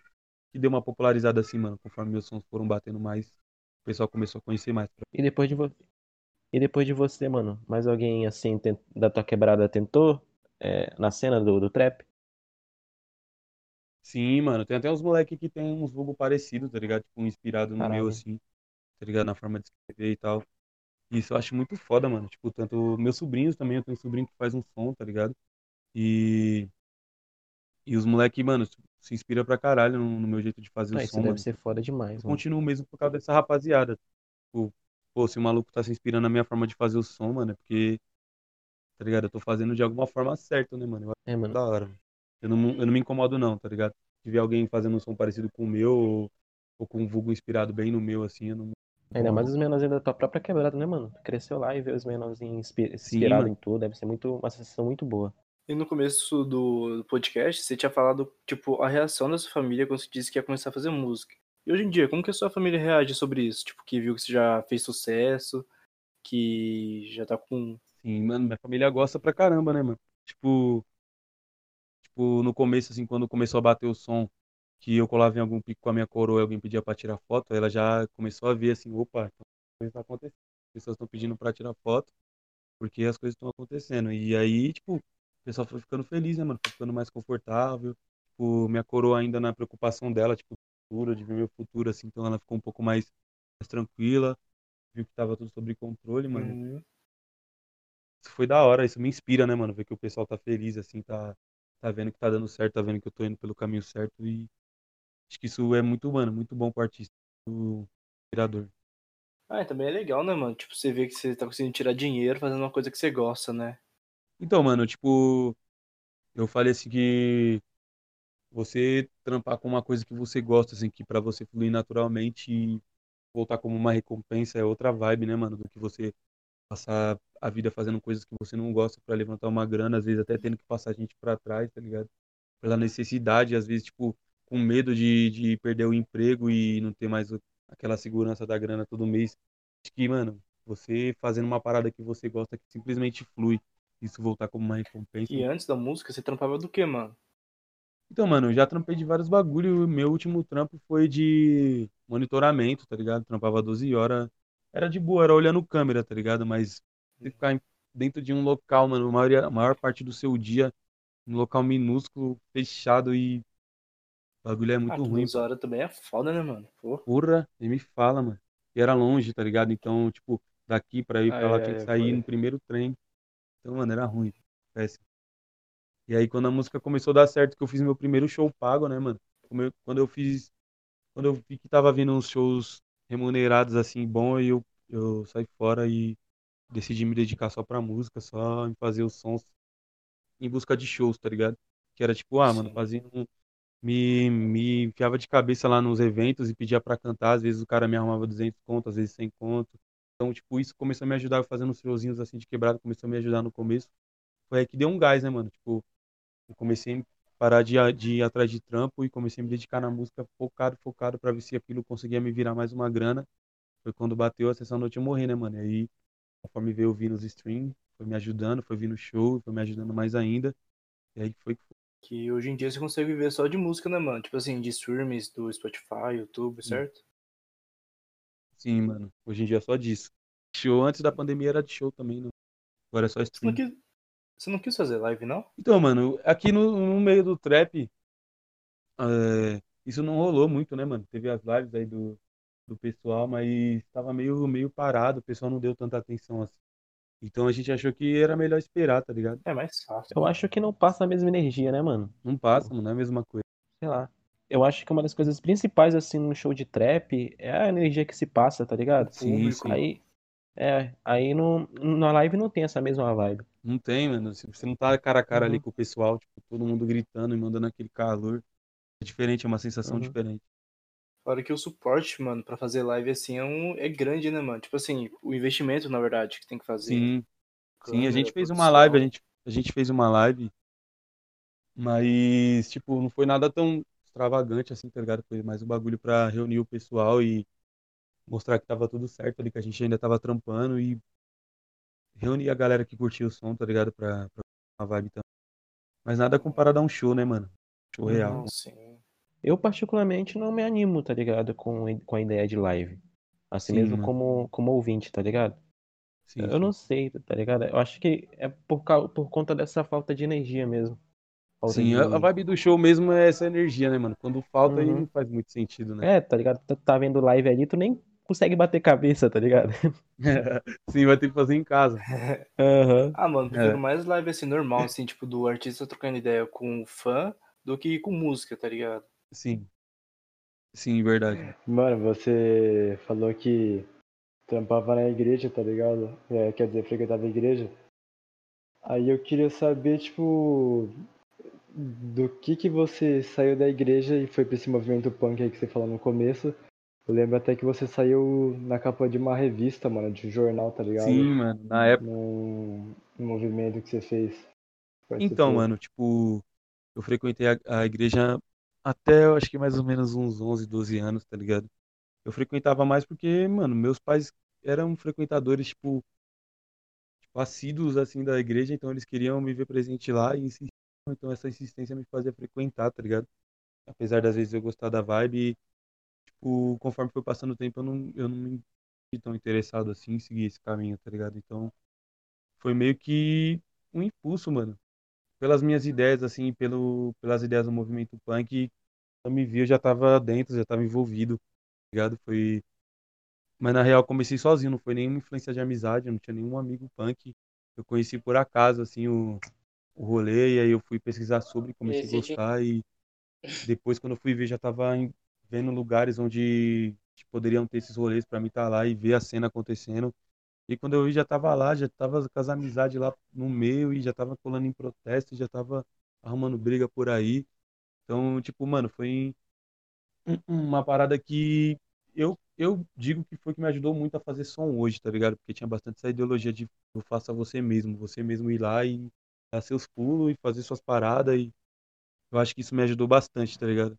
que deu uma popularizada assim, mano. Conforme meus sons foram batendo mais, o pessoal começou a conhecer mais. E depois de você. E depois de você, mano, mais alguém assim tent... da tua quebrada tentou é, na cena do, do trap? Sim, mano. Tem até uns moleques que tem uns vulgo parecidos, tá ligado? Tipo, inspirado no Caralho. meu, assim, tá ligado? Na forma de escrever e tal. Isso eu acho muito foda, mano. Tipo, tanto meus sobrinhos também, eu tenho um sobrinho que faz um som, tá ligado? E. E os moleques, mano, se inspira pra caralho no, no meu jeito de fazer Ah, o isso som, deve mano. ser foda demais, Eu mano. continuo mesmo por causa dessa rapaziada. Tipo, pô, se o maluco tá se inspirando na minha forma de fazer o som, mano, é porque, tá ligado? Eu tô fazendo de alguma forma certa, né, mano? Eu acho É, mano. da hora. Eu não, eu não me incomodo, não, tá ligado? Se ver alguém fazendo um som parecido com o meu, ou, ou com um vulgo inspirado bem no meu, assim, eu não. Ainda mais os menorzinhos da tua própria quebrada, né, mano? Cresceu lá e ver os menorzinhos inspi- inspirados em tudo, deve ser muito, uma sensação muito boa. E no começo do do podcast, você tinha falado, tipo, a reação da sua família quando você disse que ia começar a fazer música. E hoje em dia, como que a sua família reage sobre isso? Tipo, que viu que você já fez sucesso, que já tá com. Sim, mano, minha família gosta pra caramba, né, mano? Tipo, tipo, no começo, assim, quando começou a bater o som, que eu colava em algum pico com a minha coroa e alguém pedia pra tirar foto, ela já começou a ver assim, opa, então as coisas tá acontecendo. As pessoas estão pedindo pra tirar foto, porque as coisas estão acontecendo. E aí, tipo, o pessoal foi ficando feliz, né, mano? Foi ficando mais confortável. Tipo, minha coroa ainda na preocupação dela, tipo, futuro, de ver meu futuro, assim, então ela ficou um pouco mais, mais tranquila, viu que tava tudo sob controle, mano. Uhum. Isso foi da hora, isso me inspira, né, mano? Ver que o pessoal tá feliz, assim, tá, tá vendo que tá dando certo, tá vendo que eu tô indo pelo caminho certo e acho que isso é muito, mano, muito bom pro artista, pro inspirador. Ah, também é legal, né, mano? Tipo, você vê que você tá conseguindo tirar dinheiro fazendo uma coisa que você gosta, né? Então, mano, tipo, eu falei assim que você trampar com uma coisa que você gosta, assim, que pra você fluir naturalmente e voltar como uma recompensa é outra vibe, né, mano, do que você passar a vida fazendo coisas que você não gosta pra levantar uma grana, às vezes até tendo que passar a gente pra trás, tá ligado? Pela necessidade, às vezes, tipo, com medo de, de perder o emprego e não ter mais aquela segurança da grana todo mês. Acho que, mano, você fazendo uma parada que você gosta que simplesmente flui, isso voltar como uma recompensa. E antes da música, você trampava do quê, mano? Então, mano, eu já trampei de vários bagulho. O meu último trampo foi de monitoramento, tá ligado? Trampava 12 horas. Era de boa, era olhando câmera, tá ligado? Mas você ficar dentro de um local, mano, a maioria, a maior parte do seu dia, um local minúsculo, fechado e o bagulho é ah, muito que ruim. 12 horas também é foda, né, mano? Porra, me fala, mano. E era longe, tá ligado? Então, tipo, daqui pra ir pra lá É, tinha que sair no primeiro trem. Então, mano, era ruim. Péssimo. E aí, quando a música começou a dar certo, que eu fiz meu primeiro show pago, né, mano? Eu- Quando eu fiz. Quando eu vi que tava vindo uns shows remunerados assim, bom, aí eu, eu saí fora e decidi me dedicar só pra música, só em fazer os sons em busca de shows, tá ligado? Que era tipo, ah, mano, Sim. fazia um. Me, me enfiava de cabeça lá nos eventos e pedia pra cantar. Às vezes o cara me arrumava 200 conto, às vezes 100 conto. Então, tipo, isso começou a me ajudar fazendo uns showzinhos assim de quebrado, começou a me ajudar no começo. Foi aí que deu um gás, né, mano? Tipo, eu comecei a parar de, de ir atrás de trampo e comecei a me dedicar na música focado, focado pra ver se aquilo conseguia me virar mais uma grana. Foi quando bateu a sessão Noite eu morri, né, mano? E aí, conforme veio vindo os streams, foi me ajudando, foi vindo show, foi me ajudando mais ainda. E aí foi que foi. Que hoje em dia você consegue viver só de música, né, mano? Tipo assim, de streams do Spotify, YouTube, Sim. certo? Sim, mano. Hoje em dia é só disso. Show antes da pandemia era de show também, né? Agora é só Você não stream. quis, você não quis fazer live, não? Então, mano, aqui no, no meio do trap, é, isso não rolou muito, né, mano? Teve as lives aí do, do pessoal, mas tava meio, meio parado, o pessoal não deu tanta atenção assim. Então a gente achou que era melhor esperar, tá ligado? É mais fácil. Eu acho que não passa a mesma energia, né, mano? Não passa, mano, não é a mesma coisa. Sei lá. Eu acho que uma das coisas principais, assim, num show de trap é a energia que se passa, tá ligado? Sim, sim. Aí, É, aí no, na live não tem essa mesma vibe. Não tem, mano. Se Você não tá cara a cara ali Uhum. com o pessoal, tipo, todo mundo gritando e mandando aquele calor. É diferente, é uma sensação Uhum. diferente. Fora que o suporte, mano, pra fazer live assim é, um, é grande, né, mano? Tipo assim, o investimento, na verdade, que tem que fazer. Sim, sim. A gente fez uma live, a gente, a gente fez uma live, mas, tipo, não foi nada tão extravagante assim, tá ligado? Foi mais um bagulho pra reunir o pessoal e mostrar que tava tudo certo ali, que a gente ainda tava trampando e reunir a galera que curtia o som, tá ligado? Pra, pra uma vibe também. Mas nada comparado a um show, né, mano? Show real. Não, sim. Eu, particularmente, não me animo, tá ligado? Com, com a ideia de live. Assim Sim, mesmo mano. como, como ouvinte, tá ligado? Sim, Eu não sei, tá ligado? Eu acho que é por, cau- por conta dessa falta de energia mesmo. Falta Sim, de... a a vibe do show mesmo é essa energia, né, mano? Quando falta aí Uhum. não faz muito sentido, né? É, tá ligado? Tu tá vendo live ali, tu nem consegue bater cabeça, tá ligado? *laughs* *laughs* Sim, vai ter que fazer em casa. Aham. Ah, mano, prefiro É. mais live assim, normal, assim, tipo, do artista trocando ideia com o fã do que com música, tá ligado? Sim. Sim, verdade. Mano, você falou que trampava na igreja, tá ligado? É, quer dizer, frequentava a igreja. Aí eu queria saber, tipo, do que que você saiu da igreja e foi pra esse movimento punk aí que você falou no começo. Eu lembro até que você saiu na capa de uma revista, mano, de um jornal, tá ligado? Sim, mano. Na época. Num, num movimento que você fez. Então, mano, tipo, eu frequentei a, a igreja até eu acho que mais ou menos uns 11, 12 anos, tá ligado? Eu frequentava mais porque, mano, meus pais eram frequentadores, tipo, tipo, assíduos, assim, da igreja, então eles queriam me ver presente lá e insistiam, então essa insistência me fazia frequentar, tá ligado? Apesar das vezes eu gostar da vibe, tipo, conforme foi passando o tempo, eu não, eu não me senti tão interessado assim em seguir esse caminho, tá ligado? Então, foi meio que um impulso, mano. Pelas minhas ideias, assim, pelo, pelas ideias do movimento punk, eu me vi, eu já tava dentro, já tava envolvido, tá ligado? Foi. Mas na real, comecei sozinho, não foi nenhuma influência de amizade, eu não tinha nenhum amigo punk. Eu conheci por acaso, assim, o, o rolê, e aí eu fui pesquisar sobre, comecei a gostar, e depois, quando eu fui ver, já tava em- vendo lugares onde poderiam ter esses rolês pra mim estar lá e ver a cena acontecendo. E quando eu vi, já tava lá, já tava com as amizades lá no meio e já tava colando em protesto, já tava arrumando briga por aí. Então, tipo, mano, foi um- uma parada que eu, eu digo que foi que me ajudou muito a fazer som hoje, tá ligado? Porque tinha bastante essa ideologia de eu faça você mesmo, você mesmo ir lá e dar seus pulos e fazer suas paradas e eu acho que isso me ajudou bastante, tá ligado?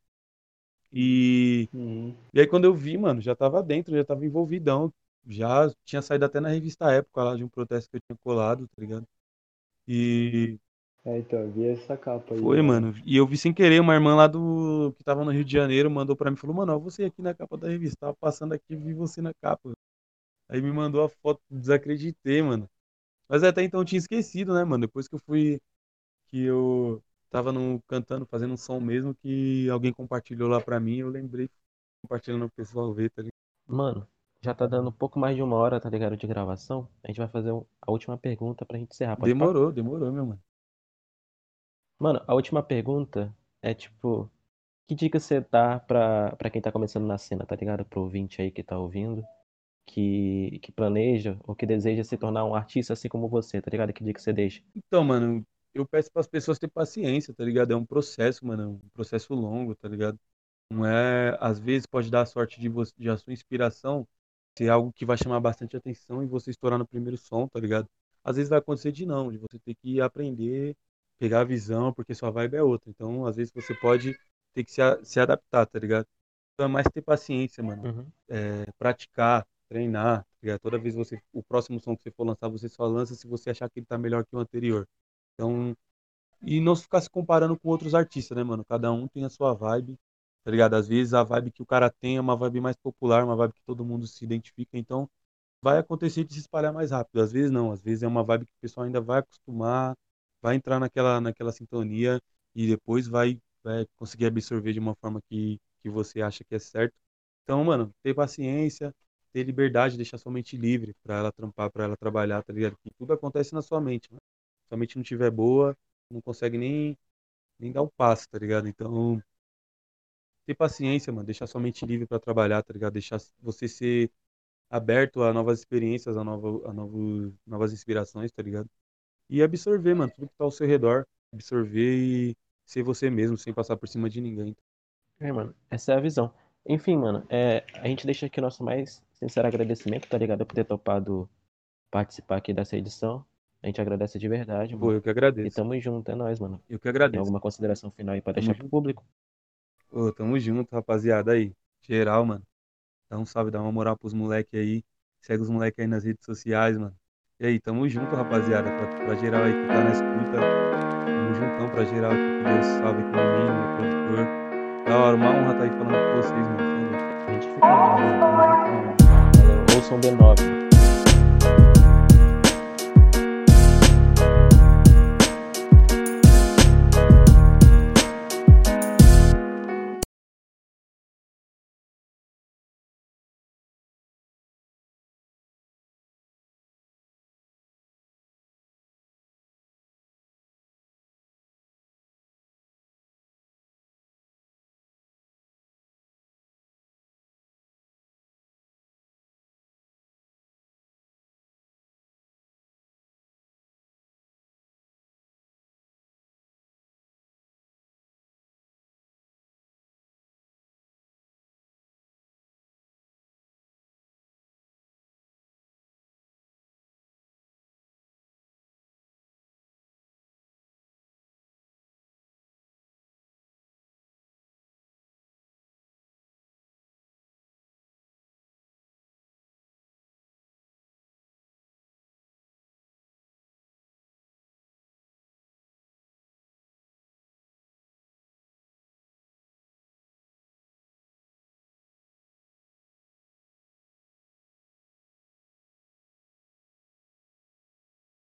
E Uhum. e aí quando eu vi, mano, já tava dentro, já tava envolvidão. Já tinha saído até na revista Época lá de um protesto que eu tinha colado, tá ligado? E É, então, eu vi essa capa aí. foi, né? mano. E eu vi sem querer, uma irmã lá do que tava no Rio de Janeiro mandou pra mim, falou: "Mano, ó, você aqui na capa da revista, tava passando aqui, vi você na capa". Aí me mandou a foto, desacreditei, mano. Mas até então eu tinha esquecido, né, mano? Depois que eu fui que eu tava no cantando, fazendo um som mesmo que alguém compartilhou lá pra mim, eu lembrei compartilhando pro pessoal ver, tá ligado? Mano, já tá dando um pouco mais de uma hora, tá ligado, de gravação. A gente vai fazer um- a última pergunta pra gente encerrar, pode pá? Demorou, demorou, meu mano. Mano, a última pergunta é tipo, que dica você dá pra, pra quem tá começando na cena, tá ligado? Pro ouvinte aí que tá ouvindo, que, que planeja ou que deseja se tornar um artista assim como você, tá ligado? Que dica você deixa? Então, mano, eu peço para as pessoas ter paciência, tá ligado? É um processo, mano, é um processo longo, tá ligado? Não é, às vezes pode dar a sorte de você, de a sua inspiração ser algo que vai chamar bastante atenção e você estourar no primeiro som, tá ligado? Às vezes vai acontecer de não, de você ter que aprender, pegar a visão, porque sua vibe é outra. Então, às vezes você pode ter que se, a- se adaptar, tá ligado? Então é mais ter paciência, mano. Uhum. É, praticar, treinar, tá ligado? Toda vez você, o próximo som que você for lançar, você só lança se você achar que ele tá melhor que o anterior. Então, e não ficar se comparando com outros artistas, né, mano? Cada um tem a sua vibe, tá ligado? Às vezes a vibe que o cara tem é uma vibe mais popular, uma vibe que todo mundo se identifica, então vai acontecer de se espalhar mais rápido. Às vezes não, às vezes é uma vibe que o pessoal ainda vai acostumar, vai entrar naquela, naquela sintonia e depois vai, vai conseguir absorver de uma forma que, que você acha que é certo. Então, mano, ter paciência, ter liberdade, deixar sua mente livre pra ela trampar, pra ela trabalhar, tá ligado? Que tudo acontece na sua mente. Se sua mente não tiver boa, não consegue nem, nem dar um passo, tá ligado? Então, ter paciência, mano, deixar sua mente livre pra trabalhar, tá ligado? Deixar você ser aberto a novas experiências, a, nova, a novo, novas inspirações, tá ligado? E absorver, mano, tudo que tá ao seu redor. Absorver e ser você mesmo, sem passar por cima de ninguém. É, mano, essa é a visão. Enfim, mano, é, a gente deixa aqui o nosso mais sincero agradecimento, tá ligado? Por ter topado participar aqui dessa edição. A gente agradece de verdade, Pô, mano. eu que E agradeço. tamo junto, é nóis, mano. Eu que Tem agradeço. alguma consideração final aí pra deixar pro junto. público? Ô, tamo junto, rapaziada aí. Geral, mano. Dá um salve, dá uma moral pros moleque aí. Segue os moleque aí nas redes sociais, mano. E aí, tamo junto, rapaziada. Pra, pra geral aí que tá na escuta. Tamo juntão pra geral aqui. Que Deus salve aqui no mínimo, no produtor. Da hora, uma honra tá aí falando com vocês, mano. A gente fica mano. Valeu. Ouçam B9.